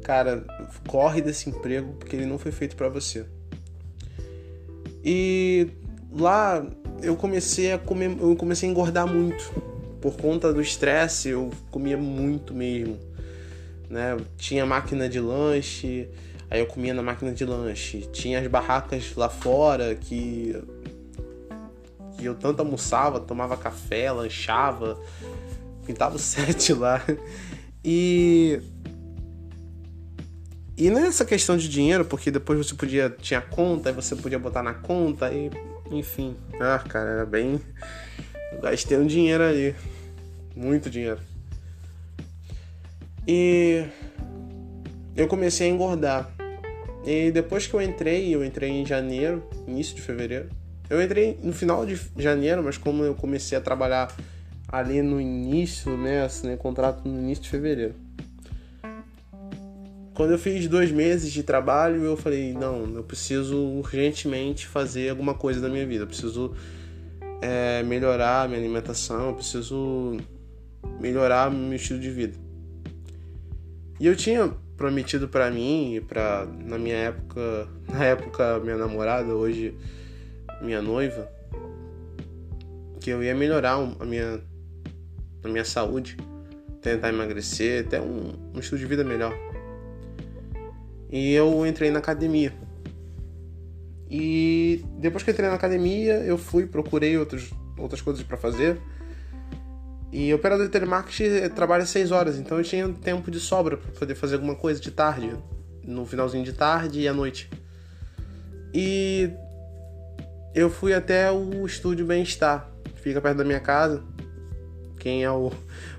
cara, corre desse emprego porque ele não foi feito para você. E lá eu comecei a comer, eu comecei a engordar muito. Por conta do estresse, eu comia muito mesmo. Né? Tinha máquina de lanche, aí eu comia na máquina de lanche. Tinha as barracas lá fora que que eu tanto almoçava, tomava café, lanchava, pintava o set lá. E e nessa questão de dinheiro, porque depois você podia tinha conta, aí você podia botar na conta e enfim, ah, cara, era bem gastei um dinheiro ali, muito dinheiro. E eu comecei a engordar. E depois que eu entrei, eu entrei em janeiro, início de fevereiro. Eu entrei no final de janeiro, mas como eu comecei a trabalhar ali no início, né, assinei contrato no início de fevereiro. Quando eu fiz dois meses de trabalho, eu falei, não, eu preciso urgentemente fazer alguma coisa da minha vida. Eu preciso é, melhorar minha alimentação, eu preciso melhorar meu estilo de vida. E eu tinha prometido para mim e para na minha época, na época minha namorada, hoje minha noiva, que eu ia melhorar a minha a minha saúde, tentar emagrecer, até um, um estilo de vida melhor. E eu entrei na academia. E depois que entrei na academia, eu fui, procurei outros, outras coisas para fazer. E operador de telemarketing trabalha 6 horas, então eu tinha tempo de sobra para poder fazer alguma coisa de tarde, no finalzinho de tarde e à noite. E eu fui até o estúdio Bem-Estar, fica perto da minha casa. Quem é o,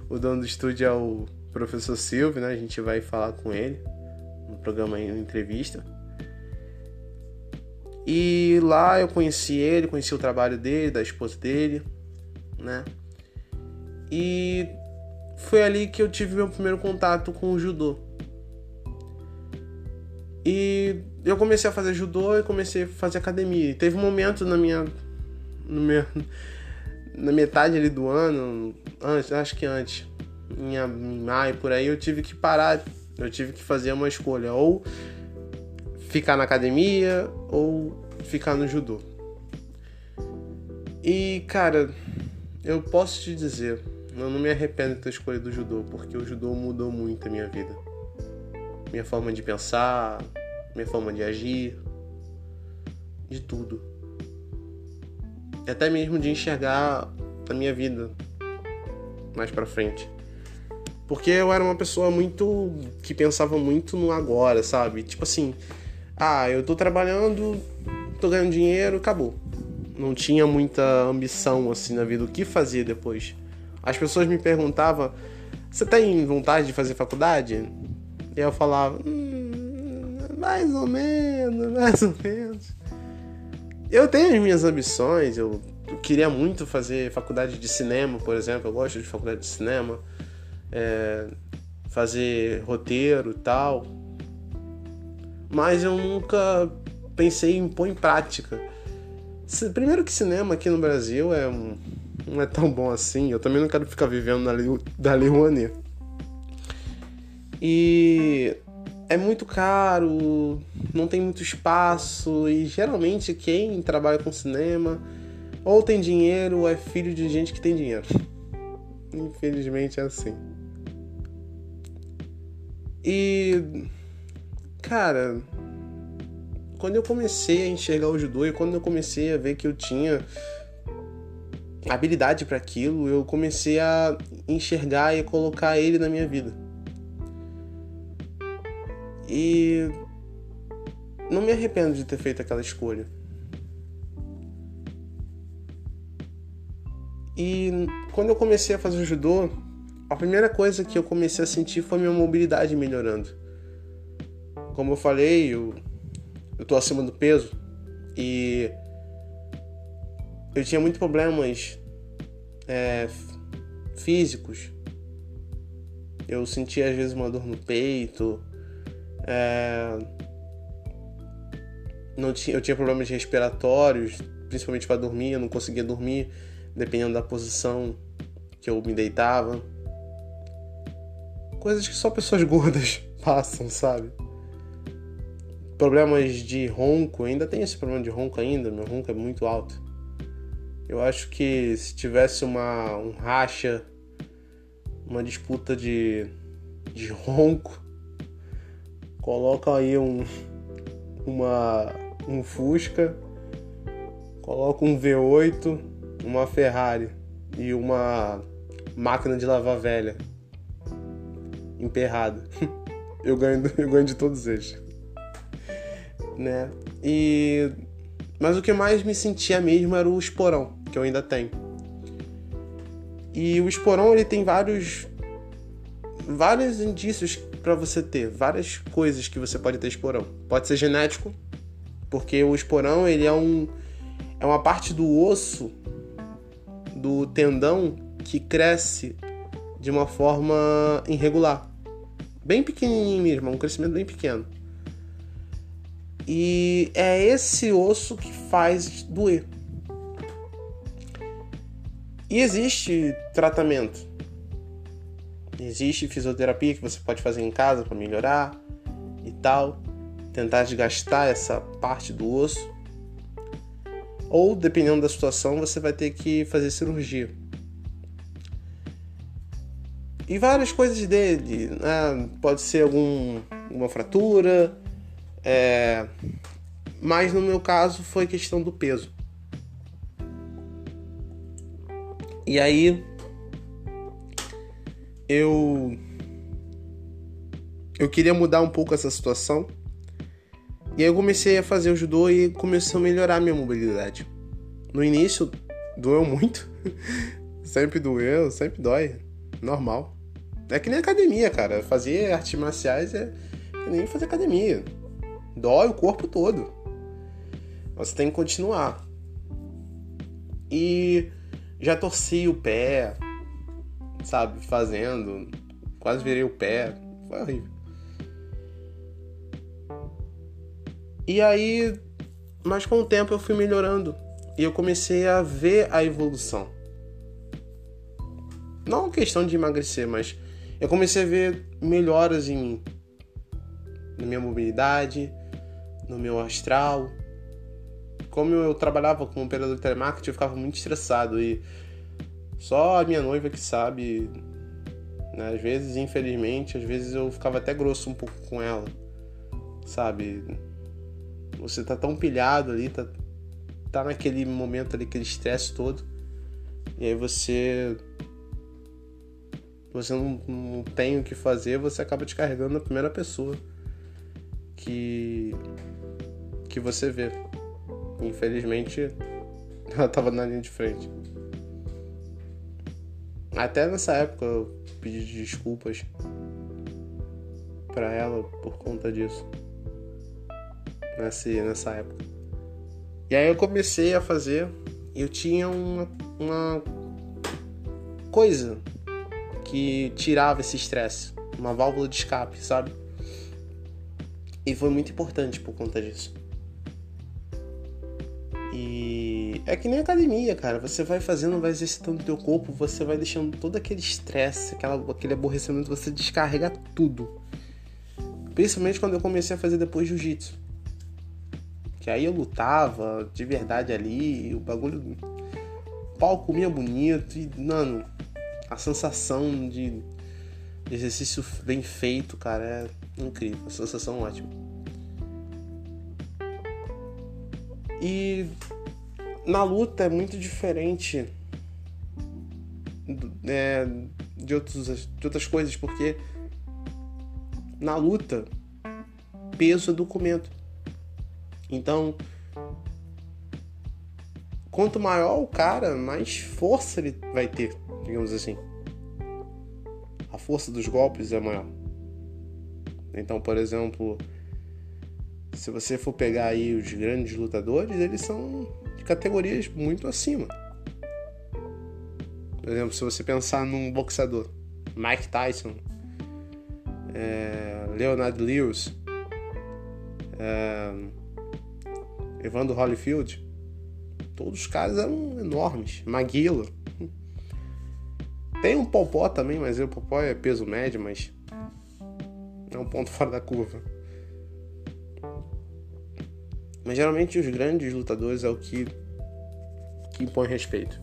o dono do estúdio é o professor Silvio, né? A gente vai falar com ele no programa em entrevista. E lá eu conheci ele, conheci o trabalho dele, da esposa dele, né? E foi ali que eu tive meu primeiro contato com o judô. E eu comecei a fazer judô e comecei a fazer academia. E teve um momento na minha no meu, na metade ali do ano, antes, acho que antes, em, em maio por aí, eu tive que parar eu tive que fazer uma escolha, ou ficar na academia ou ficar no judô. E, cara, eu posso te dizer, eu não me arrependo de ter escolhido o judô, porque o judô mudou muito a minha vida. Minha forma de pensar, minha forma de agir, de tudo. E até mesmo de enxergar a minha vida mais para frente. Porque eu era uma pessoa muito. que pensava muito no agora, sabe? Tipo assim, ah, eu tô trabalhando, tô ganhando dinheiro, acabou. Não tinha muita ambição assim na vida, o que fazer depois. As pessoas me perguntavam: você tem vontade de fazer faculdade? E eu falava: hum, mais ou menos, mais ou menos. Eu tenho as minhas ambições, eu queria muito fazer faculdade de cinema, por exemplo, eu gosto de faculdade de cinema é, fazer roteiro e tal. Mas eu nunca pensei em pôr em prática. Primeiro que cinema aqui no Brasil é um, não é tão bom assim. Eu também não quero ficar vivendo na da Lei Rouanet. E é muito caro, não tem muito espaço e geralmente quem trabalha com cinema ou tem dinheiro ou é filho de gente que tem dinheiro. Infelizmente é assim. E cara, quando eu comecei a enxergar o judô e quando eu comecei a ver que eu tinha habilidade para aquilo, eu comecei a enxergar e colocar ele na minha vida. E não me arrependo de ter feito aquela escolha. E quando eu comecei a fazer o judô, a primeira coisa que eu comecei a sentir foi minha mobilidade melhorando. Como eu falei, eu, eu tô acima do peso e eu tinha muitos problemas é, físicos. Eu sentia às vezes uma dor no peito. É, não tinha, eu tinha problemas respiratórios, principalmente para dormir. Eu não conseguia dormir, dependendo da posição que eu me deitava. Coisas que só pessoas gordas passam, sabe? Problemas de ronco, ainda tem esse problema de ronco ainda, meu ronco é muito alto. Eu acho que se tivesse uma um racha, uma disputa de, de ronco, coloca aí um uma um Fusca, coloca um V8, uma Ferrari e uma máquina de lavar velha emperrada. Eu ganho, eu ganho de todos eles. Né? E mas o que mais me sentia mesmo era o esporão, que eu ainda tenho. E o esporão ele tem vários vários indícios para você ter, várias coisas que você pode ter esporão. Pode ser genético, porque o esporão ele é um é uma parte do osso do tendão que cresce de uma forma irregular. Bem pequenininho mesmo, um crescimento bem pequeno. E é esse osso que faz doer. E existe tratamento. Existe fisioterapia que você pode fazer em casa para melhorar e tal, tentar desgastar essa parte do osso. Ou dependendo da situação, você vai ter que fazer cirurgia. E várias coisas dele, né? pode ser algum, alguma fratura, é... mas no meu caso foi questão do peso. E aí eu eu queria mudar um pouco essa situação. E aí eu comecei a fazer o judô e começou a melhorar a minha mobilidade. No início doeu muito. sempre doeu, sempre dói. Normal. É que nem academia, cara. Fazer artes marciais é que nem fazer academia. Dói o corpo todo. Você tem que continuar. E já torci o pé, sabe, fazendo. Quase virei o pé. Foi horrível. E aí, mas com o tempo eu fui melhorando. E eu comecei a ver a evolução. Não questão de emagrecer, mas eu comecei a ver melhoras em mim. Na minha mobilidade, no meu astral. Como eu trabalhava como operador de telemarketing, eu ficava muito estressado e só a minha noiva que sabe. Né? Às vezes, infelizmente, às vezes eu ficava até grosso um pouco com ela, sabe? Você tá tão pilhado ali, tá, tá naquele momento ali, aquele estresse todo, e aí você você não, não tem o que fazer, você acaba te carregando na primeira pessoa que que você vê. Infelizmente, ela tava na linha de frente. Até nessa época eu pedi desculpas para ela por conta disso. Nessa, nessa época. E aí eu comecei a fazer. Eu tinha uma, uma coisa que tirava esse estresse. Uma válvula de escape, sabe? E foi muito importante por conta disso. E é que nem academia, cara. Você vai fazendo, vai exercitando o teu corpo, você vai deixando todo aquele estresse, aquele aborrecimento, você descarrega tudo. Principalmente quando eu comecei a fazer depois jiu-jitsu. Que aí eu lutava de verdade ali, o bagulho. O pau comia bonito e, mano, a sensação de exercício bem feito, cara, é incrível, a sensação ótima. E na luta é muito diferente é, de, outros, de outras coisas, porque na luta peso é documento. Então, quanto maior o cara, mais força ele vai ter, digamos assim. a força dos golpes é maior. Então, por exemplo, se você for pegar aí os grandes lutadores, eles são de categorias muito acima. Por exemplo, se você pensar num boxeador, Mike Tyson, é, Leonard Lewis, é, Evander Holyfield, todos os caras eram enormes. Maguila. Tem um Popó também, mas o Popó é peso médio, mas é um ponto fora da curva. Mas geralmente os grandes lutadores é o que, que impõe respeito.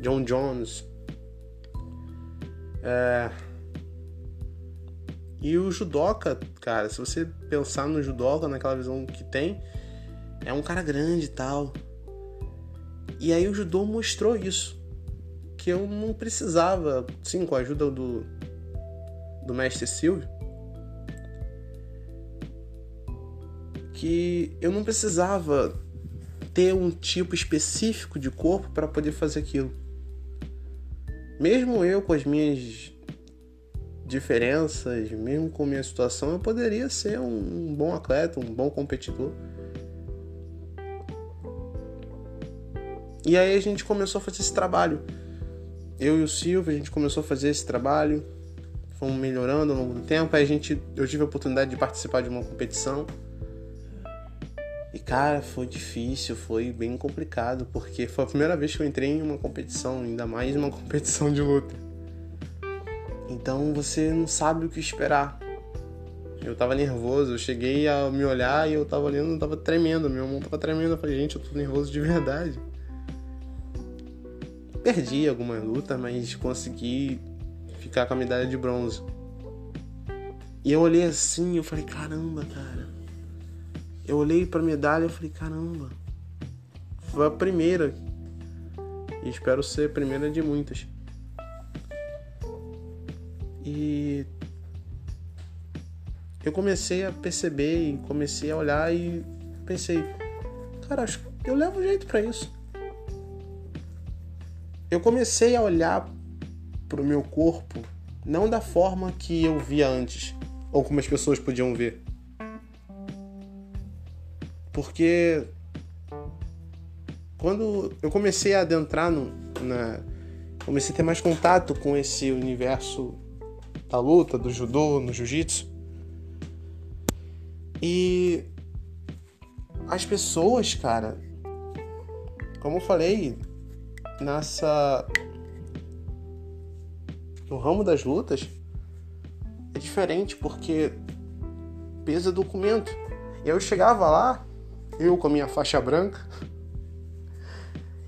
John Jones. É... E o judoca, cara, se você pensar no judoca, naquela visão que tem, é um cara grande e tal. E aí o judô mostrou isso. Que eu não precisava, sim, com a ajuda do, do mestre Silvio, que eu não precisava ter um tipo específico de corpo para poder fazer aquilo. Mesmo eu com as minhas diferenças, mesmo com minha situação, eu poderia ser um bom atleta, um bom competidor. E aí a gente começou a fazer esse trabalho. Eu e o Silvio, a gente começou a fazer esse trabalho, fomos melhorando ao longo do tempo. Aí a gente, eu tive a oportunidade de participar de uma competição e cara, foi difícil, foi bem complicado, porque foi a primeira vez que eu entrei em uma competição, ainda mais uma competição de luta. Então você não sabe o que esperar. Eu tava nervoso, eu cheguei a me olhar e eu tava olhando, eu tava tremendo, meu mão tava tremendo. Eu falei, gente, eu tô nervoso de verdade. Perdi algumas lutas, mas consegui ficar com a medalha de bronze. E eu olhei assim eu falei, caramba, cara eu olhei para medalha e falei, caramba, foi a primeira. E espero ser a primeira de muitas. E eu comecei a perceber e comecei a olhar e pensei, cara, acho que eu levo jeito para isso. Eu comecei a olhar pro meu corpo não da forma que eu via antes, ou como as pessoas podiam ver. Porque quando eu comecei a adentrar no, na. Comecei a ter mais contato com esse universo da luta, do judô, no jiu-jitsu. E as pessoas, cara, como eu falei, nessa. No ramo das lutas, é diferente porque pesa documento. Eu chegava lá, eu com a minha faixa branca.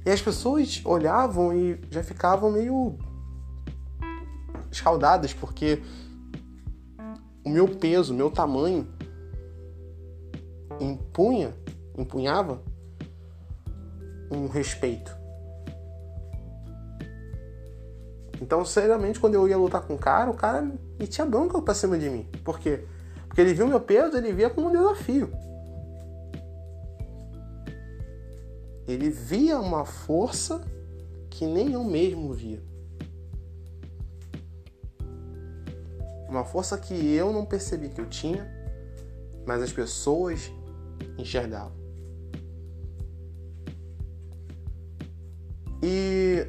E as pessoas olhavam e já ficavam meio escaldadas, porque o meu peso, o meu tamanho impunha, empunhava um respeito. Então, seriamente, quando eu ia lutar com o cara, o cara me tinha bronca pra cima de mim. Por quê? Porque ele viu meu peso, ele via como um desafio. Ele via uma força que nem eu mesmo via. Uma força que eu não percebi que eu tinha, mas as pessoas enxergavam. E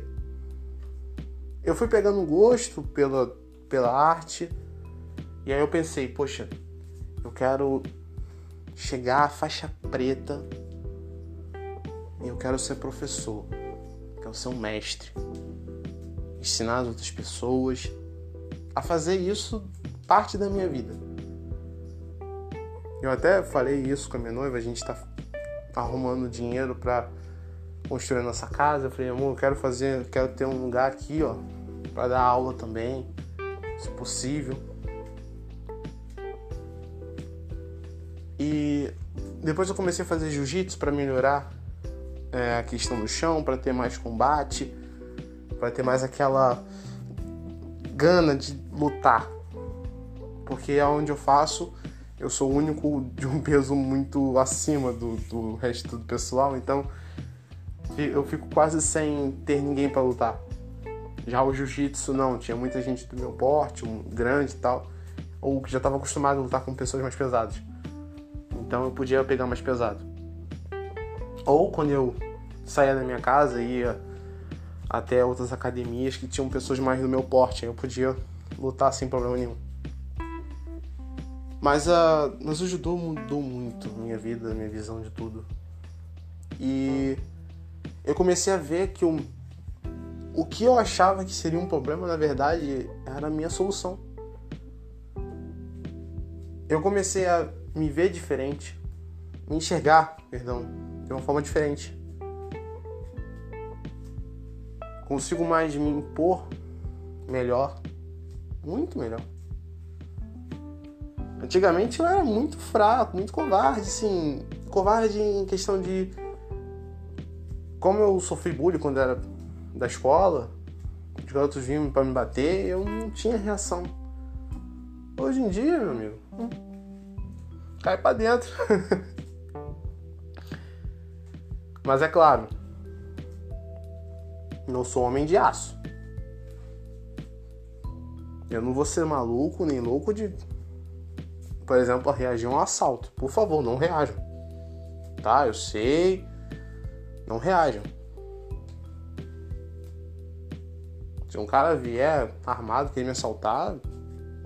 eu fui pegando gosto pela, pela arte, e aí eu pensei, poxa, eu quero chegar à faixa preta eu quero ser professor, quero ser um mestre, ensinar as outras pessoas a fazer isso parte da minha vida. Eu até falei isso com a minha noiva, a gente está arrumando dinheiro para construir nossa casa. Eu falei, amor, eu quero fazer, quero ter um lugar aqui, ó, para dar aula também, se possível. E depois eu comecei a fazer jiu-jitsu para melhorar é, a questão do chão, para ter mais combate, para ter mais aquela gana de lutar. Porque é onde eu faço, eu sou o único de um peso muito acima do, do resto do pessoal, então eu fico quase sem ter ninguém para lutar. Já o jiu-jitsu não, tinha muita gente do meu porte, um grande e tal, ou que já estava acostumado a lutar com pessoas mais pesadas. Então eu podia pegar mais pesado. Ou quando eu saía da minha casa e ia até outras academias que tinham pessoas mais do meu porte, eu podia lutar sem problema nenhum. Mas, a, mas o judô mudou muito minha vida, minha visão de tudo. E eu comecei a ver que o, o que eu achava que seria um problema, na verdade, era a minha solução. Eu comecei a me ver diferente, me enxergar, perdão, de uma forma diferente. Consigo mais me impor melhor, muito melhor. Antigamente eu era muito fraco, muito covarde, assim, covarde em questão de como eu sofri bullying quando era da escola, os garotos vinham para me bater, eu não tinha reação. Hoje em dia, meu amigo, cai para dentro. Mas é claro, não sou homem de aço. Eu não vou ser maluco nem louco de, por exemplo, reagir a um assalto. Por favor, não reajam. Tá? Eu sei. Não reajam. Se um cara vier armado querer me assaltar,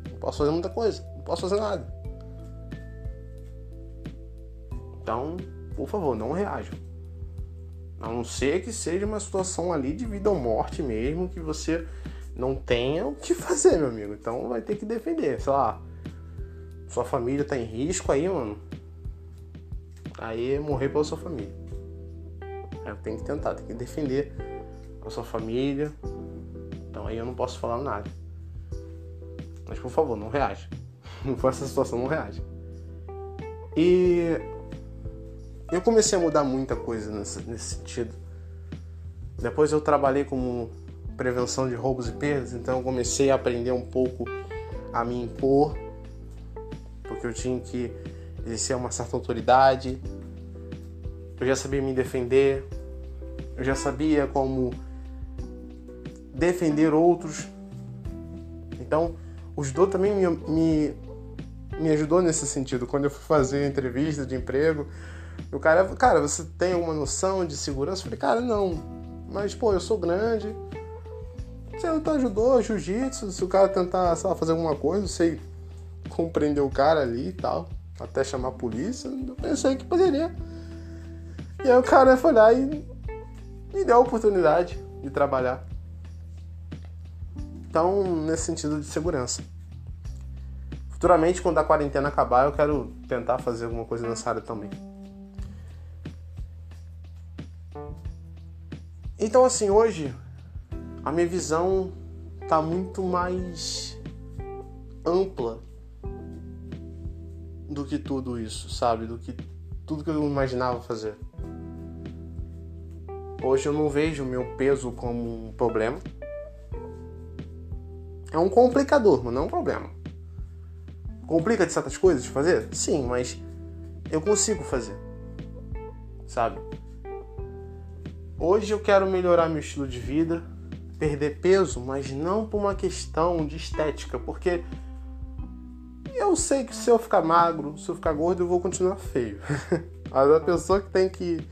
não posso fazer muita coisa. Não posso fazer nada. Então, por favor, não reajam. A não ser que seja uma situação ali de vida ou morte mesmo, que você não tenha o que fazer, meu amigo. Então vai ter que defender. Sei lá, sua família tá em risco aí, mano. Aí morrer pela sua família. Aí tem que tentar, tem que defender a sua família. Então aí eu não posso falar nada. Mas por favor, não reaja. Não for essa situação, não reaja. E eu comecei a mudar muita coisa nesse, nesse sentido. Depois eu trabalhei como prevenção de roubos e perdas, então eu comecei a aprender um pouco a me impor, porque eu tinha que exercer uma certa autoridade. Eu já sabia me defender, eu já sabia como defender outros. Então, o judô também me, me, me ajudou nesse sentido. Quando eu fui fazer entrevista de emprego, o cara, cara, você tem alguma noção de segurança? Eu falei, cara, não. Mas, pô, eu sou grande. Você não tá ajudou, jiu-jitsu, se o cara tentar, sei lá, fazer alguma coisa, sei compreender o cara ali e tal, até chamar a polícia, eu pensei que poderia. E aí o cara foi lá e me deu a oportunidade de trabalhar. Então, nesse sentido de segurança. Futuramente, quando a quarentena acabar, eu quero tentar fazer alguma coisa nessa área também. Então, assim, hoje a minha visão tá muito mais ampla do que tudo isso, sabe? Do que tudo que eu imaginava fazer. Hoje eu não vejo o meu peso como um problema. É um complicador, mas não é um problema. Complica de certas coisas de fazer? Sim, mas eu consigo fazer. Sabe? Hoje eu quero melhorar meu estilo de vida, perder peso, mas não por uma questão de estética, porque eu sei que se eu ficar magro, se eu ficar gordo, eu vou continuar feio. mas a pessoa que tem que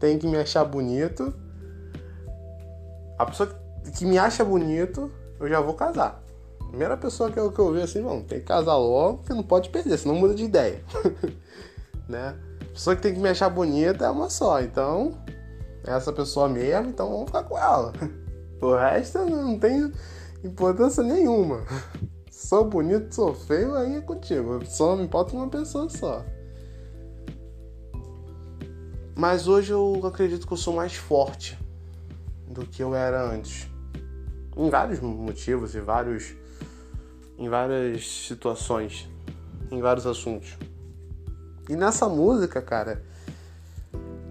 tem que me achar bonito, a pessoa que me acha bonito, eu já vou casar. Primeira pessoa que eu, que eu ver assim, bom, tem que casar logo, porque não pode perder, senão muda de ideia. né? A pessoa que tem que me achar bonita é uma só, então essa pessoa mesmo, então vamos ficar com ela. O resto não tem importância nenhuma. Sou bonito, sou feio, aí é contigo. Só me importa uma pessoa só. Mas hoje eu acredito que eu sou mais forte do que eu era antes. Em vários motivos, em vários. em várias situações, em vários assuntos. E nessa música, cara,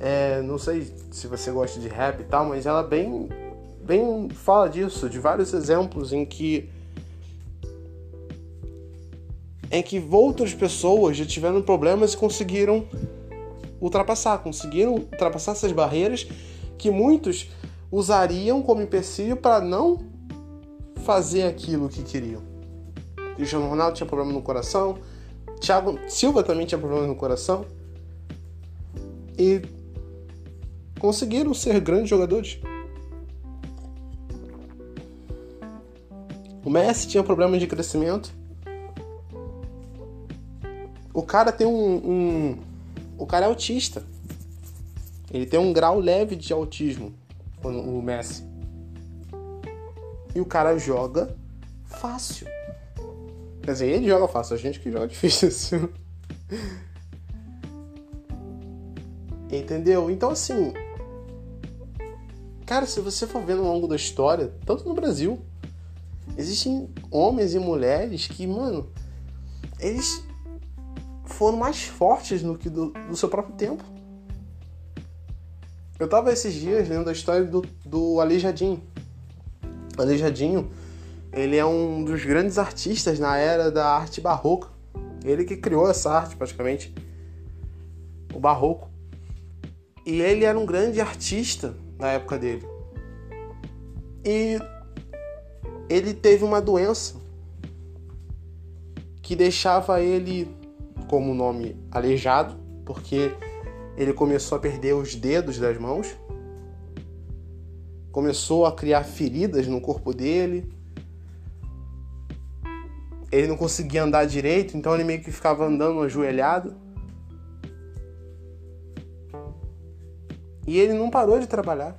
é, não sei se você gosta de rap e tal, mas ela bem, bem fala disso, de vários exemplos em que em que outras pessoas já tiveram problemas e conseguiram ultrapassar, conseguiram ultrapassar essas barreiras que muitos usariam como empecilho para não fazer aquilo que queriam. Cristiano Ronaldo tinha problema no coração, Thiago Silva também tinha problema no coração. E conseguiram ser grandes jogadores. O Messi tinha problemas de crescimento. O cara tem um, um, O cara é autista. Ele tem um grau leve de autismo, o Messi. E o cara joga fácil. Quer dizer, ele joga fácil, a gente que joga difícil. Entendeu? Então, assim. Cara, se você for vendo ao longo da história, tanto no Brasil, existem homens e mulheres que, mano, eles foram mais fortes no que do, do seu próprio tempo. Eu tava esses dias lendo a história do, do Aleijadinho. Aleijadinho, ele é um dos grandes artistas na era da arte barroca. Ele que criou essa arte, praticamente. O barroco. E ele era um grande artista na época dele. E ele teve uma doença que deixava ele, como nome, aleijado, porque ele começou a perder os dedos das mãos, começou a criar feridas no corpo dele. Ele não conseguia andar direito, então ele meio que ficava andando ajoelhado. E ele não parou de trabalhar.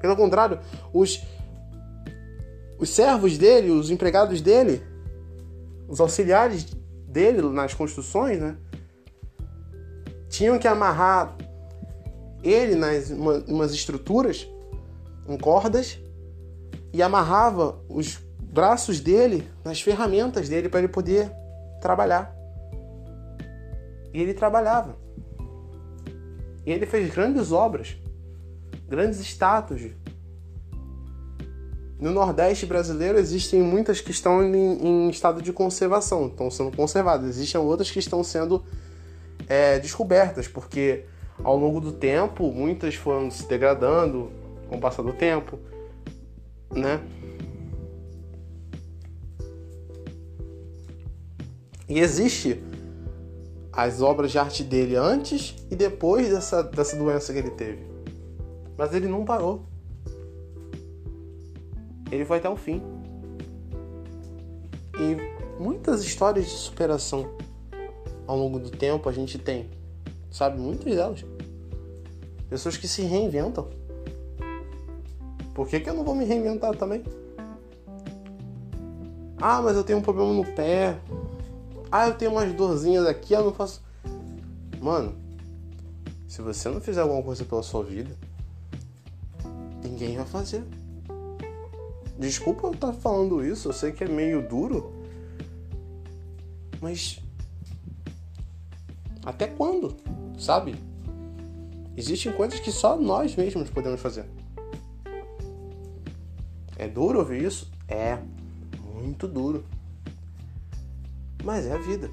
Pelo contrário, os, os servos dele, os empregados dele, os auxiliares dele nas construções, né? Tinham que amarrar ele nas uma, umas estruturas em cordas e amarrava os braços dele nas ferramentas dele para ele poder trabalhar. E ele trabalhava. E ele fez grandes obras, grandes estátuas. No Nordeste brasileiro existem muitas que estão em, em estado de conservação, estão sendo conservadas. Existem outras que estão sendo é, descobertas, porque ao longo do tempo muitas foram se degradando com o passar do tempo, né? E existe as obras de arte dele antes e depois dessa, dessa doença que ele teve. Mas ele não parou. Ele foi até o fim. E muitas histórias de superação ao longo do tempo a gente tem. Sabe? Muitas delas. Pessoas que se reinventam. Por que, que eu não vou me reinventar também? Ah, mas eu tenho um problema no pé. Ah, eu tenho umas dorzinhas aqui, eu não faço. Mano, se você não fizer alguma coisa pela sua vida, ninguém vai fazer. Desculpa eu estar falando isso, eu sei que é meio duro, mas até quando, sabe? Existem coisas que só nós mesmos podemos fazer. É duro ouvir isso? É, muito duro. Mas é a vida.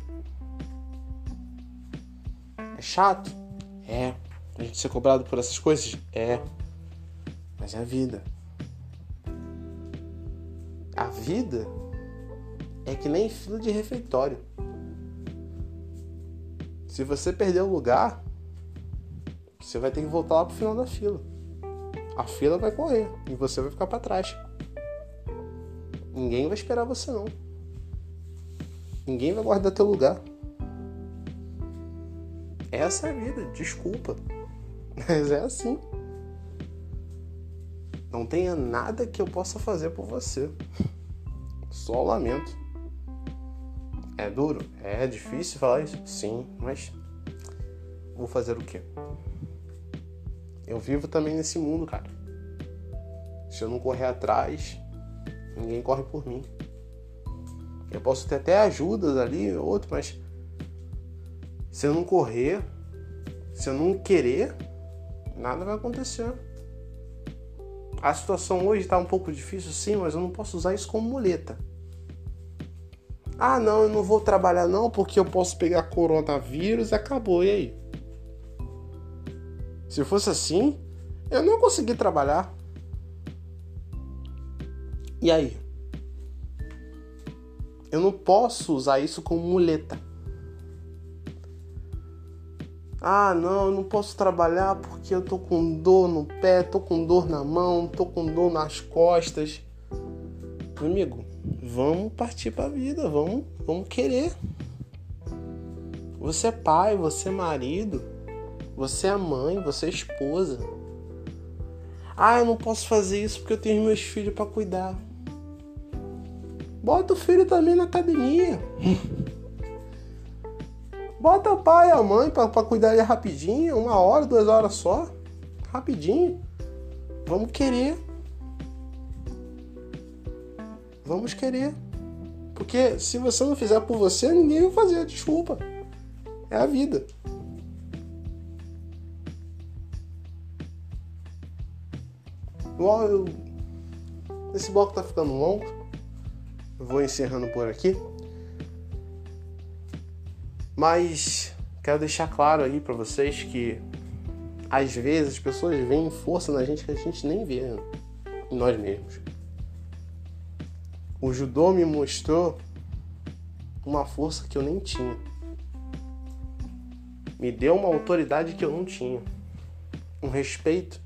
É chato? É. A gente ser cobrado por essas coisas? É. Mas é a vida. A vida é que nem fila de refeitório. Se você perder o lugar, você vai ter que voltar lá pro final da fila. A fila vai correr e você vai ficar para trás. Ninguém vai esperar você não. Ninguém vai guardar teu lugar. Essa é a vida, desculpa. Mas é assim. Não tenha nada que eu possa fazer por você. Só lamento. É duro? É difícil falar isso? Sim, mas vou fazer o quê? Eu vivo também nesse mundo, cara. Se eu não correr atrás, ninguém corre por mim. Eu posso ter até ajudas ali, outro, mas se eu não correr, se eu não querer, nada vai acontecer. A situação hoje está um pouco difícil, sim, mas eu não posso usar isso como muleta. Ah, não, eu não vou trabalhar não porque eu posso pegar coronavírus acabou, e aí? Se fosse assim, eu não consegui trabalhar. E aí? Eu não posso usar isso como muleta. Ah, não, eu não posso trabalhar porque eu tô com dor no pé, tô com dor na mão, tô com dor nas costas. Amigo, vamos partir para a vida, vamos, vamos querer. Você é pai, você é marido, você é mãe, você é esposa. Ah, eu não posso fazer isso porque eu tenho meus filhos para cuidar. Bota o filho também na academia. Bota o pai e a mãe para cuidar ele rapidinho, uma hora, duas horas só. Rapidinho. Vamos querer. Vamos querer. Porque se você não fizer por você, ninguém vai fazer. Desculpa. É a vida. Esse bloco tá ficando longo. Vou encerrando por aqui. Mas quero deixar claro aí para vocês que às vezes as pessoas veem força na gente que a gente nem vê em nós mesmos. O judô me mostrou uma força que eu nem tinha. Me deu uma autoridade que eu não tinha. Um respeito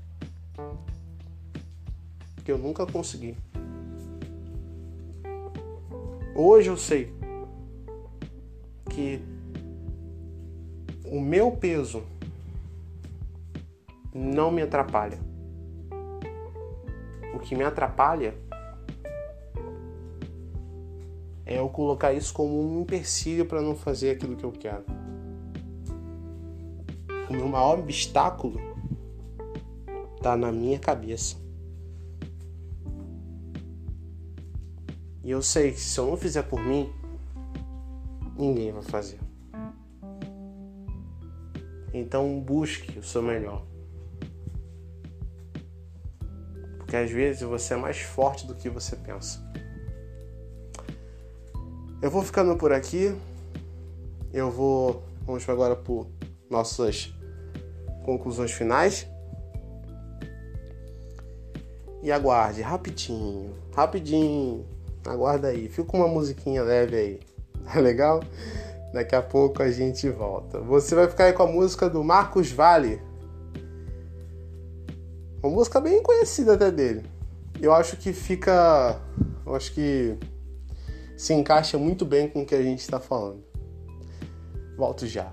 que eu nunca consegui. Hoje eu sei que o meu peso não me atrapalha. O que me atrapalha é eu colocar isso como um empecilho para não fazer aquilo que eu quero. O meu maior obstáculo está na minha cabeça. E eu sei que se eu não fizer por mim, ninguém vai fazer. Então busque o seu melhor. Porque às vezes você é mais forte do que você pensa. Eu vou ficando por aqui. Eu vou. Vamos agora por nossas conclusões finais. E aguarde, rapidinho, rapidinho. Aguarda aí, fica uma musiquinha leve aí. Tá legal? Daqui a pouco a gente volta. Você vai ficar aí com a música do Marcos Vale. Uma música bem conhecida até dele. Eu acho que fica. Eu acho que se encaixa muito bem com o que a gente está falando. Volto já.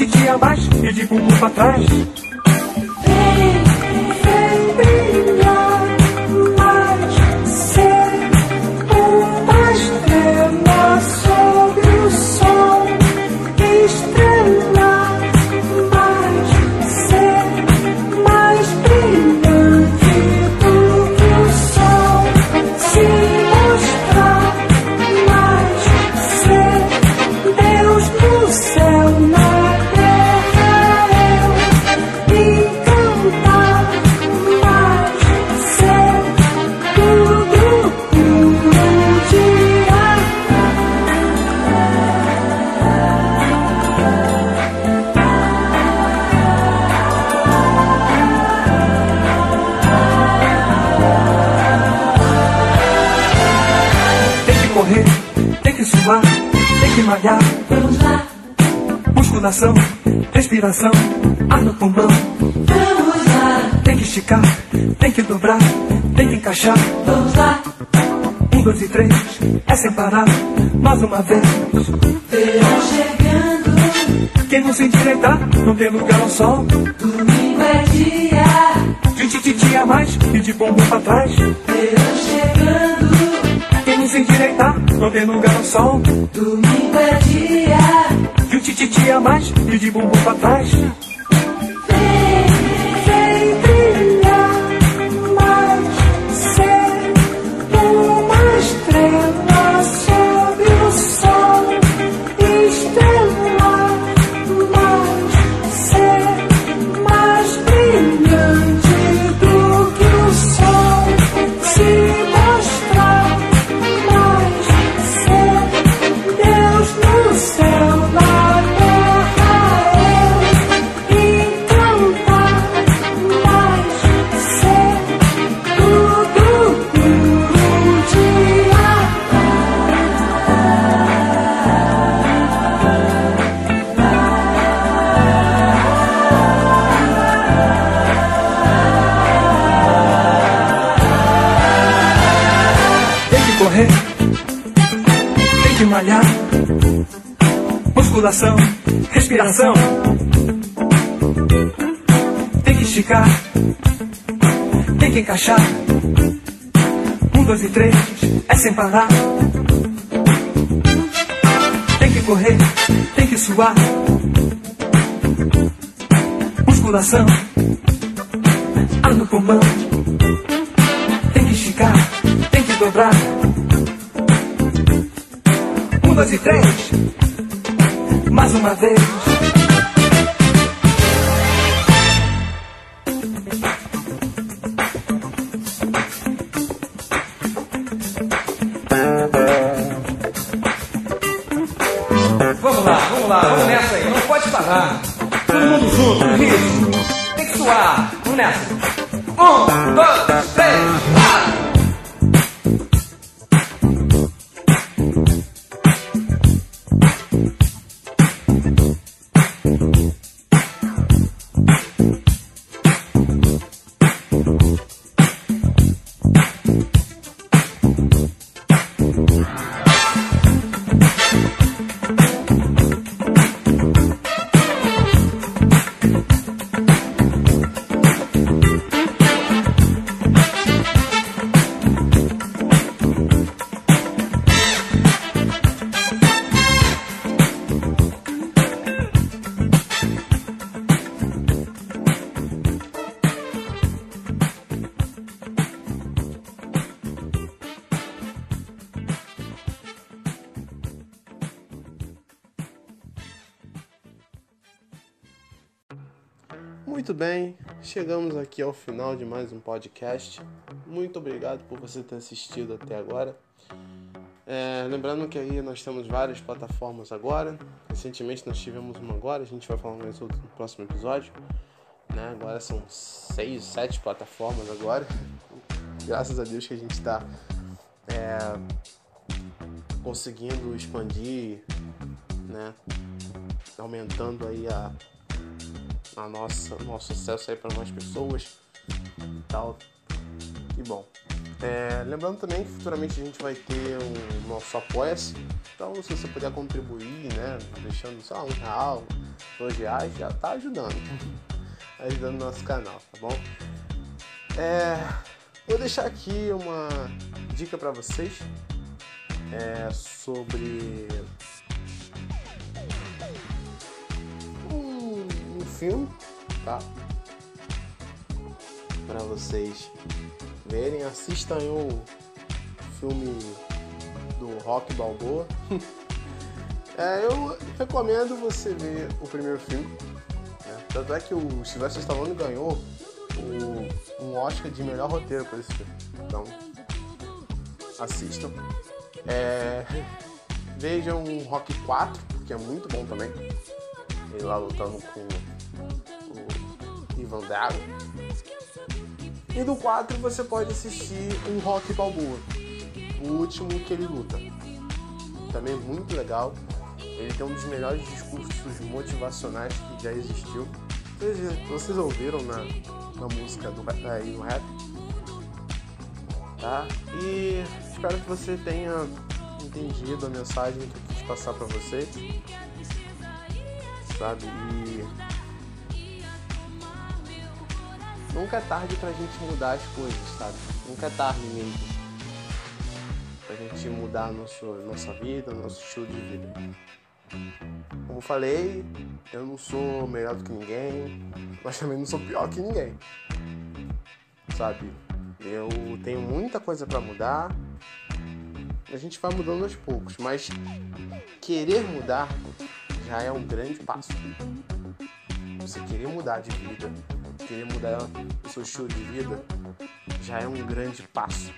De tititi a mais e de bumbum pra trás. Musculação, respiração, ar no pulmão. vamos lá, Tem que esticar, tem que dobrar, tem que encaixar. Vamos lá, Um, dois e três, é sem parar, mais uma vez. verão chegando, Quem não se endireitar, não tem lugar ao sol. domingo é dia. De tititi a mais e de bumbum pra trás. Verão chegando, Quem não se endireitar, não tem lugar ao sol. domingo é dia. De tititi a mais e de bumbum pra trás. Parar. Tem que correr, tem que suar. Musculação, chegamos aqui ao final de mais um podcast. Muito obrigado por você ter assistido até agora. É, lembrando que aí nós temos várias plataformas agora. Recentemente nós tivemos uma agora, a gente vai falar mais outro no próximo episódio. Né? Agora são seis, sete plataformas agora. Graças a Deus que a gente está conseguindo expandir, né? Aumentando aí a, a nossa nosso acesso aí para mais pessoas e tal. Que bom. É, lembrando também que futuramente a gente vai ter o nosso apoia-se. Então se você puder contribuir, né? Deixando só um real, dois reais, já tá ajudando. Tá ajudando o nosso canal, tá bom? É, vou deixar aqui uma dica para vocês é, sobre filme, tá? Para vocês verem, assistam o filme do Rock Balboa. é, eu recomendo você ver o primeiro filme. né? Tanto é que o Sylvester Stallone ganhou o, um Oscar de melhor roteiro por esse filme. Então, assistam. É, vejam o Rock 4, que é muito bom também. Ele lá lutando com E do 4 você pode assistir um Rock Balboa, o último que ele luta. Também muito legal. Ele tem um dos melhores discursos motivacionais que já existiu. Vocês, vocês ouviram na, na música do, é, e no rap. Tá? E espero que você tenha entendido a mensagem que eu quis passar pra você. Sabe? E nunca é tarde pra gente mudar as coisas, sabe? Nunca é tarde mesmo. Pra gente mudar nosso, nossa vida, nosso estilo de vida. Como falei, eu não sou melhor do que ninguém, mas também não sou pior que ninguém. Sabe? Eu tenho muita coisa pra mudar. A gente vai mudando aos poucos, mas querer mudar já é um grande passo. Você querer mudar de vida, querer mudar o seu estilo de vida, já é um grande passo.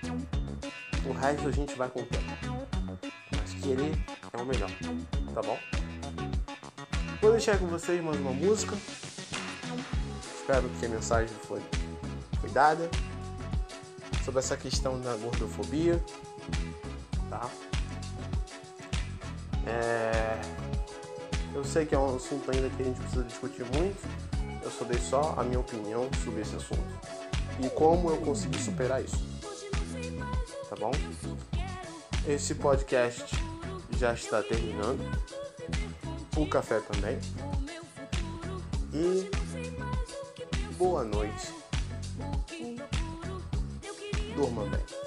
O resto a gente vai com o tempo. Mas querer é o melhor, tá bom? Vou deixar com vocês mais uma música. Espero que a mensagem foi, foi dada sobre essa questão da gordofobia, tá? É, eu sei que é um assunto ainda que a gente precisa discutir muito. Eu só dei só a minha opinião sobre esse assunto e como eu consegui superar isso, tá bom? Esse podcast já está terminando. O café também. E boa noite. Durma bem.